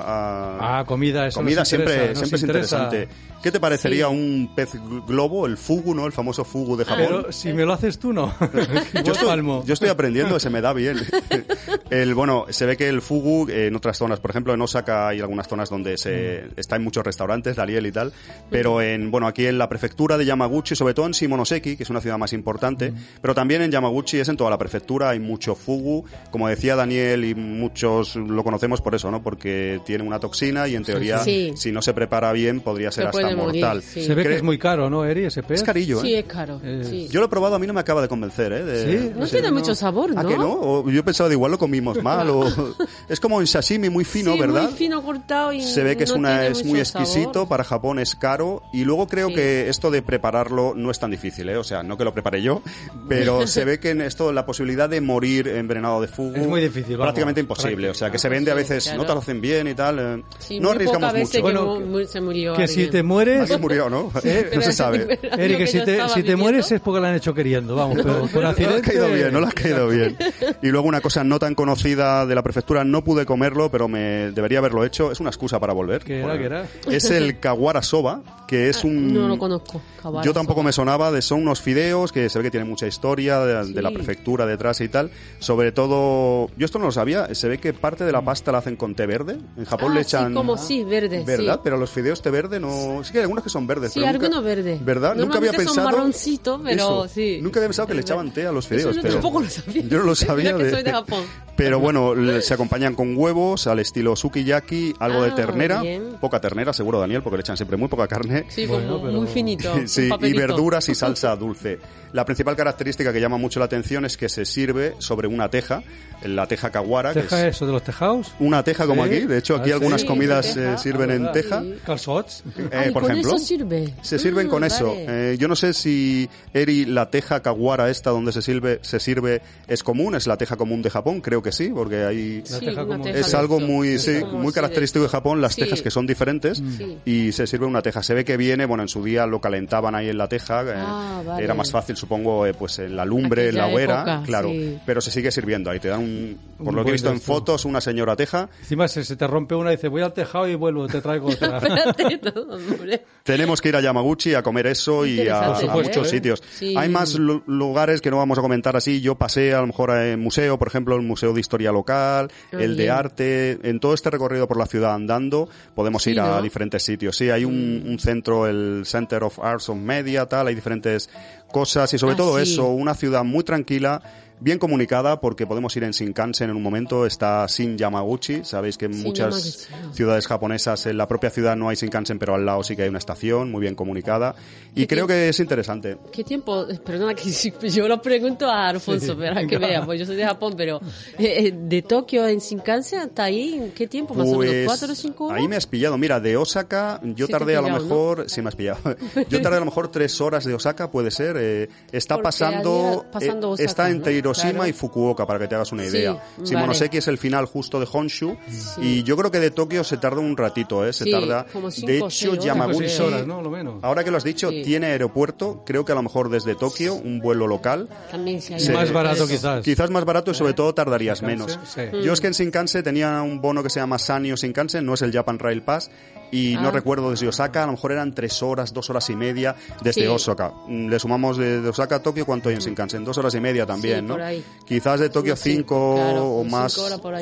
Speaker 3: a-
Speaker 2: Ah, comida, eso
Speaker 3: Comida
Speaker 2: nos
Speaker 3: siempre,
Speaker 2: interesa, nos
Speaker 3: siempre es
Speaker 2: interesa.
Speaker 3: interesante. ¿Qué te parecería un pez globo, el fugu, ¿no? El famoso fugu de Japón.
Speaker 2: Pero si me lo haces tú, no.
Speaker 3: Yo estoy, yo estoy aprendiendo, se me da bien. El, bueno, se ve que el fugu eh, en otras zonas, por ejemplo en Osaka hay algunas zonas donde se está en muchos restaurantes, Dariel y tal, pero en bueno aquí en la prefectura de Yamaguchi, sobre todo en Shimonoseki, que es una ciudad más importante, pero también en Yamaguchi es en toda la prefectura, hay mucho fugu, como decía Daniel y muchos lo conocemos por eso, ¿no? Porque tiene una toxina y en teoría
Speaker 1: Sí.
Speaker 3: si no se prepara bien podría ser
Speaker 1: Se
Speaker 3: hasta
Speaker 1: puede morir,
Speaker 3: mortal.
Speaker 1: sí.
Speaker 2: Se ve que es muy caro, ¿no, Eri, ese pez?
Speaker 3: Es carillo,
Speaker 1: Sí,
Speaker 3: ¿eh?
Speaker 1: es caro.
Speaker 2: Eh,
Speaker 1: sí.
Speaker 3: Yo lo he probado, a mí no me acaba de convencer, ¿eh? De-
Speaker 2: ¿Sí?
Speaker 1: No tiene mucho sabor,
Speaker 3: ¿A
Speaker 1: ¿no?
Speaker 3: que no? O yo pensaba de igual lo comimos mal o es como un sashimi muy fino,
Speaker 1: sí,
Speaker 3: ¿verdad?
Speaker 1: muy fino cortado y
Speaker 3: Se ve que es
Speaker 1: no
Speaker 3: una es muy exquisito,
Speaker 1: sabor.
Speaker 3: para Japón es caro y luego creo
Speaker 1: Sí.
Speaker 3: que esto de prepararlo no es tan difícil, ¿eh? O sea, no que lo prepare yo, pero se ve que en esto la posibilidad de morir envenenado de fugu
Speaker 2: Es muy difícil, vamos.
Speaker 3: prácticamente imposible, o sea, que se vende a veces
Speaker 1: claro.
Speaker 3: no te lo hacen bien y tal, eh,
Speaker 1: Sí,
Speaker 3: no arriesgamos mucho.
Speaker 1: que
Speaker 2: Bueno,
Speaker 1: mu- se murió
Speaker 2: Que si te mueres...
Speaker 3: Murió, ¿no? no se sabe.
Speaker 1: Era
Speaker 2: Eri,
Speaker 1: lo
Speaker 2: que
Speaker 1: que
Speaker 2: si te, si te mueres es porque lo han hecho queriendo, vamos, pero por
Speaker 3: No le ha
Speaker 2: accidente...
Speaker 3: caído bien, no le ha caído bien. Y luego una cosa no tan conocida de la prefectura, no pude comerlo, pero me debería haberlo hecho. Es una excusa para volver.
Speaker 2: ¿Qué era, qué era?
Speaker 3: Es el kawara soba, que es un...
Speaker 1: No lo conozco. Kabara
Speaker 3: Yo tampoco
Speaker 1: soba.
Speaker 3: me sonaba, de, son unos fideos que se ve que tienen mucha historia de, de la
Speaker 1: Sí.
Speaker 3: prefectura detrás y tal. Sobre todo, yo esto no lo sabía, se ve que parte de la pasta la hacen con té verde. En Japón
Speaker 1: Ah,
Speaker 3: le
Speaker 1: sí,
Speaker 3: echan...
Speaker 1: como sí, verde,
Speaker 3: ¿Verdad?
Speaker 1: sí.
Speaker 3: Pero los fideos té verde no... Sí que hay algunos que son verdes.
Speaker 1: Sí, algunos verde.
Speaker 3: ¿Verdad? Nunca había pensado...
Speaker 1: son marroncito, pero
Speaker 3: Eso.
Speaker 1: sí.
Speaker 3: Nunca había pensado que le echaban té a los
Speaker 1: Eso
Speaker 3: fideos.
Speaker 1: yo
Speaker 3: pero...
Speaker 1: tampoco lo sabía.
Speaker 3: Yo no lo sabía.
Speaker 1: Mira que soy de Japón.
Speaker 3: Pero bueno, se acompañan con huevos al estilo sukiyaki, algo de
Speaker 1: Ah,
Speaker 3: ternera,
Speaker 1: bien.
Speaker 3: poca ternera seguro Daniel, porque le echan siempre muy poca carne.
Speaker 1: Sí,
Speaker 2: Bueno,
Speaker 1: como
Speaker 2: pero-
Speaker 1: muy finito.
Speaker 3: Sí, y verduras y salsa dulce. La principal característica que llama mucho la atención es que se sirve sobre una teja, la teja kawara, que
Speaker 2: ¿Teja
Speaker 3: es
Speaker 2: eso de los tejados?
Speaker 3: una teja como
Speaker 2: Sí.
Speaker 3: aquí. De hecho, aquí
Speaker 2: Ah,
Speaker 3: algunas
Speaker 2: sí,
Speaker 3: comidas
Speaker 1: de teja.
Speaker 3: se sirven
Speaker 2: Ah,
Speaker 3: en teja.
Speaker 1: Sí.
Speaker 2: Calzots.
Speaker 3: Eh,
Speaker 1: Ah, ¿y
Speaker 3: por
Speaker 1: con
Speaker 3: ejemplo,
Speaker 1: eso sirve?
Speaker 3: se sirven
Speaker 1: Ah,
Speaker 3: con eso.
Speaker 1: vale.
Speaker 3: Eh, yo no sé si Eri, la teja kawara esta donde se sirve, se sirve es común, es la teja común de Japón, creo que sí, porque
Speaker 1: Sí,
Speaker 2: teja
Speaker 3: es algo muy sí, muy característico de Japón las
Speaker 1: Sí.
Speaker 3: tejas que son diferentes
Speaker 1: Sí.
Speaker 3: y se sirve una teja se ve que viene bueno en su día lo calentaban ahí en la teja eh,
Speaker 1: Ah, vale.
Speaker 3: era más fácil supongo eh, pues en la lumbre, en la hoguera,
Speaker 1: época,
Speaker 3: claro,
Speaker 1: sí.
Speaker 3: pero se sigue sirviendo ahí. Te dan, un, por
Speaker 2: Un
Speaker 3: lo que he visto en fotos, una señora teja.
Speaker 2: Encima se, se te rompe una y dice, voy al tejado y vuelvo, te traigo otra.
Speaker 3: Tenemos que ir a Yamaguchi a comer eso y a,
Speaker 2: ¿eh?
Speaker 3: muchos sitios.
Speaker 1: Sí.
Speaker 3: Hay más lugares que no vamos a comentar así. Yo pasé a lo mejor en museo, por ejemplo, el Museo de Historia Local, el de. Arte. En todo este recorrido por la ciudad andando podemos
Speaker 1: Sí,
Speaker 3: ir a
Speaker 1: ¿no? Mm.
Speaker 3: diferentes sitios. Sí, hay un, un centro, el Center of Arts of Media, tal, hay diferentes cosas y sobre
Speaker 1: Ah,
Speaker 3: todo
Speaker 1: sí.
Speaker 3: eso, una ciudad muy tranquila. Bien comunicada porque podemos ir en Shinkansen en un momento, está Shin Yamaguchi, sabéis que en
Speaker 1: Shin
Speaker 3: muchas
Speaker 1: Yamaguchi.
Speaker 3: ciudades japonesas, en la propia ciudad no hay Shinkansen, pero al lado sí que hay una estación muy bien comunicada y
Speaker 1: ¿Qué
Speaker 3: creo que es interesante.
Speaker 1: ¿Qué tiempo? Perdona que sí, yo lo pregunto a Alfonso, para que vea, pues yo soy de Japón, pero eh, eh, de Tokio en Shinkansen hasta ahí, ¿qué tiempo? Más o menos
Speaker 3: Pues,
Speaker 1: cuatro o cinco horas.
Speaker 3: Ahí me has pillado. Mira, de Osaka, yo
Speaker 1: Sí
Speaker 3: tardé a lo
Speaker 1: pillado, ¿no?
Speaker 3: mejor, sí me has pillado. Yo tardé a lo mejor tres horas de Osaka, puede ser. eh, está
Speaker 1: Porque
Speaker 3: pasando,
Speaker 1: pasando
Speaker 3: eh, está entre
Speaker 1: ¿no?
Speaker 3: Hiroshima
Speaker 1: Claro.
Speaker 3: y Fukuoka, para que te hagas una
Speaker 1: Sí,
Speaker 3: idea.
Speaker 1: vale.
Speaker 3: Shimonoseki es el final justo de Honshu y yo creo que de Tokio se tarda un ratito, ¿eh? Se
Speaker 1: Sí,
Speaker 3: tarda.
Speaker 1: como cinco
Speaker 3: de hecho,
Speaker 1: seis.
Speaker 2: Cinco
Speaker 3: Yamaguchi.
Speaker 2: seis horas, ¿no? Lo menos.
Speaker 3: Ahora que lo has dicho,
Speaker 1: Sí.
Speaker 3: tiene aeropuerto, creo que a lo mejor desde Tokio, un vuelo local.
Speaker 1: También se
Speaker 3: Sí.
Speaker 1: ido.
Speaker 2: Más barato
Speaker 1: Eso.
Speaker 2: quizás.
Speaker 3: Quizás más barato y sobre todo tardarías menos.
Speaker 2: sí.
Speaker 1: Mm.
Speaker 3: Yo es que en Shinkansen tenía un bono que se llama Sanyo Shinkansen, no es el Japan Rail Pass, y no
Speaker 1: Ah.
Speaker 3: recuerdo desde Osaka, a lo mejor eran tres horas, dos horas y media desde
Speaker 1: Sí.
Speaker 3: Osaka. Mm, Le sumamos de, de Osaka a Tokio, ¿cuánto hay en Shinkansen? Dos horas y media también,
Speaker 1: Sí,
Speaker 3: ¿no?
Speaker 1: por ahí.
Speaker 3: Quizás de Tokio
Speaker 1: Sí,
Speaker 3: cinco
Speaker 1: claro,
Speaker 3: o más,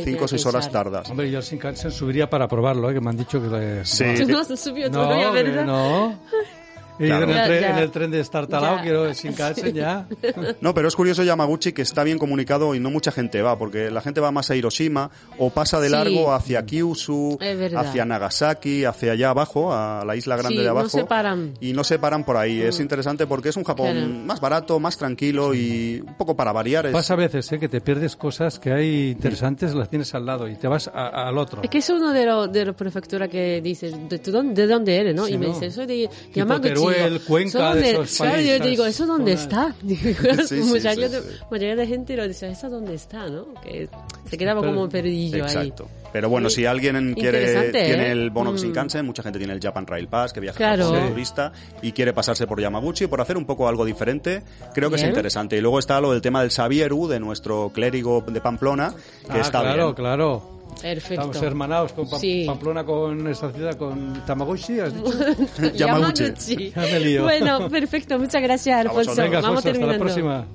Speaker 3: cinco o seis horas tardas.
Speaker 2: Hombre, yo al Shinkansen subiría para probarlo, ¿eh? que me han dicho que... le-
Speaker 3: Sí.
Speaker 1: No subido
Speaker 2: No, no.
Speaker 3: Claro.
Speaker 2: en, el tren, en el tren de Estartalao
Speaker 1: Ya.
Speaker 2: quiero el Shinkansen ya.
Speaker 3: No, pero es curioso Yamaguchi que está bien comunicado y no mucha gente va, porque la gente va más a Hiroshima o pasa de
Speaker 1: Sí.
Speaker 3: largo hacia Kyushu, hacia Nagasaki, hacia allá abajo, a la isla grande
Speaker 1: Sí,
Speaker 3: de
Speaker 1: no
Speaker 3: abajo.
Speaker 1: se paran.
Speaker 3: Y no se paran por ahí. Es interesante porque es un Japón
Speaker 1: Claro.
Speaker 3: más barato, más tranquilo y un poco para variar. Es-
Speaker 2: Pasa a veces ¿eh? que te pierdes cosas que hay interesantes, las tienes al lado y te vas a- al otro.
Speaker 1: Es que es uno de los de los prefecturas que dice, ¿de, tú dónde, de dónde eres? ¿no?
Speaker 2: Sí,
Speaker 1: y me
Speaker 2: ¿no?
Speaker 1: dice, soy de Yamaguchi.
Speaker 2: Teruel,
Speaker 1: Digo,
Speaker 2: Cuenca,
Speaker 1: ¿eso
Speaker 2: de
Speaker 1: dónde-
Speaker 2: esos
Speaker 1: Claro, yo
Speaker 2: países,
Speaker 1: digo, ¿eso dónde está?
Speaker 3: Sí,
Speaker 1: mucha,
Speaker 3: sí,
Speaker 1: gente,
Speaker 3: sí.
Speaker 1: mayoría de gente lo dice, ¿eso dónde está? ¿no? Que se quedaba como perdido ahí.
Speaker 3: Exacto. Pero bueno, si alguien quiere
Speaker 1: Interesante,
Speaker 3: tiene
Speaker 1: ¿eh?
Speaker 3: el bono
Speaker 1: Mm.
Speaker 3: Shinkansen, mucha gente tiene el Japan Rail Pass, que viaja
Speaker 1: Claro.
Speaker 3: como turista y quiere pasarse por Yamaguchi por hacer un poco algo diferente, creo que es
Speaker 1: Bien.
Speaker 3: interesante. Y luego está lo del tema del Sabieru, de nuestro clérigo de Pamplona, que
Speaker 2: Ah,
Speaker 3: está
Speaker 2: claro,
Speaker 3: bien.
Speaker 2: claro.
Speaker 1: Perfecto.
Speaker 2: Estamos hermanados con Pam-
Speaker 1: Sí.
Speaker 2: Pamplona, con esta ciudad, con Tamaguchi, has dicho.
Speaker 3: Yamaguchi.
Speaker 1: Yamaguchi.
Speaker 2: Ya me lío.
Speaker 1: Bueno, perfecto. Muchas gracias, Alfonso.
Speaker 2: Venga,
Speaker 1: Vamos
Speaker 2: Alfonso, hasta la
Speaker 1: terminando.
Speaker 2: próxima.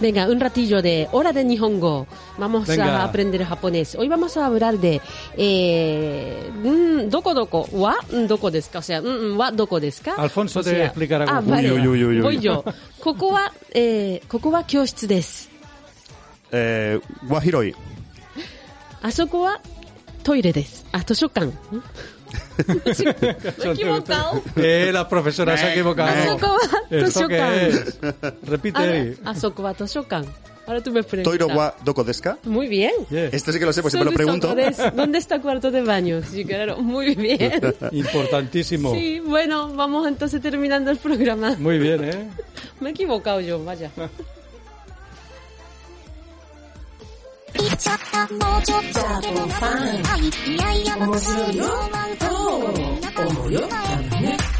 Speaker 1: Venga, un ratillo de Hora de Nihongo. Vamos
Speaker 2: Venga.
Speaker 1: a aprender japonés. Hoy vamos a hablar de eh, mm, doko doko wa doko desu ka. O sea, mm, mm, wa doko desu ka.
Speaker 2: Alfonso
Speaker 1: O
Speaker 2: te
Speaker 1: sea,
Speaker 2: explicará cómo
Speaker 1: Ah,
Speaker 2: funciona.
Speaker 1: vale.
Speaker 3: Uy, uy, uy, uy.
Speaker 1: Voy yo. Koko wa, eh, koko wa kyoushitsu desu.
Speaker 3: Eh, Wahiroi.
Speaker 1: あそこはトイレ equivocado.
Speaker 2: Eh, la profesora se ha
Speaker 1: eh, equivocado.
Speaker 2: ¿Esto qué es? Repite.
Speaker 1: Asokuba Toshokan. Ahora tú me preguntas.
Speaker 3: ¿Toiro wa doko
Speaker 1: Muy bien.
Speaker 2: Yeah.
Speaker 3: Este sí que lo sé, pues siempre lo pregunto.
Speaker 1: ¿Dónde está cuarto de baño? Sí, claro, muy bien.
Speaker 2: Importantísimo.
Speaker 1: Sí, bueno, vamos entonces terminando el programa.
Speaker 2: Muy bien, ¿eh?
Speaker 1: Me he equivocado yo, vaya.
Speaker 7: 言っちゃったもうちょっとでもはいいやいや面白いよそう思うよ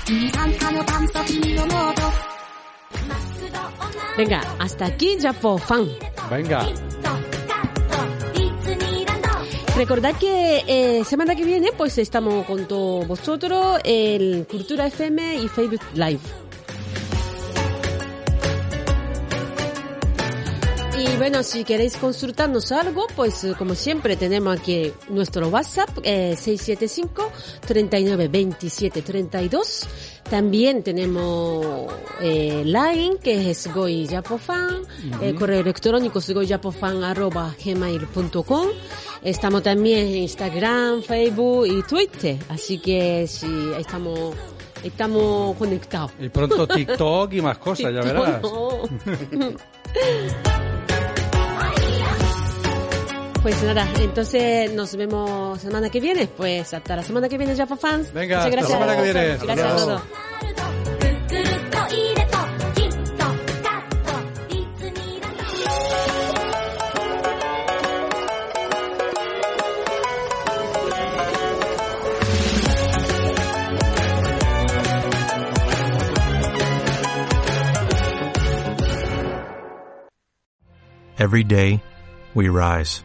Speaker 7: 二酸化の炭素菌の濃度
Speaker 1: Venga, hasta aquí Japo Fan.
Speaker 2: Venga.
Speaker 1: Recordad que eh, semana que viene pues estamos con todos vosotros en Cultura FM y Facebook Live. Bueno, si queréis consultarnos algo, pues eh, como siempre tenemos aquí nuestro WhatsApp eh, 675 39 27 32. También tenemos eh, Line, que es goyapofan, el correo electrónico es goyapofan arroba gmail.com. Estamos también en Instagram, Facebook y Twitter, así que si estamos, estamos conectados.
Speaker 2: Y pronto TikTok y más cosas, ya verás.
Speaker 1: No. Pues nada, entonces nos vemos semana que viene. Pues hasta la semana que viene, ya fans.
Speaker 2: Venga,
Speaker 1: Muchas gracias.
Speaker 2: Hasta la semana que viene.
Speaker 1: Gracias a todos.
Speaker 8: Every day, we rise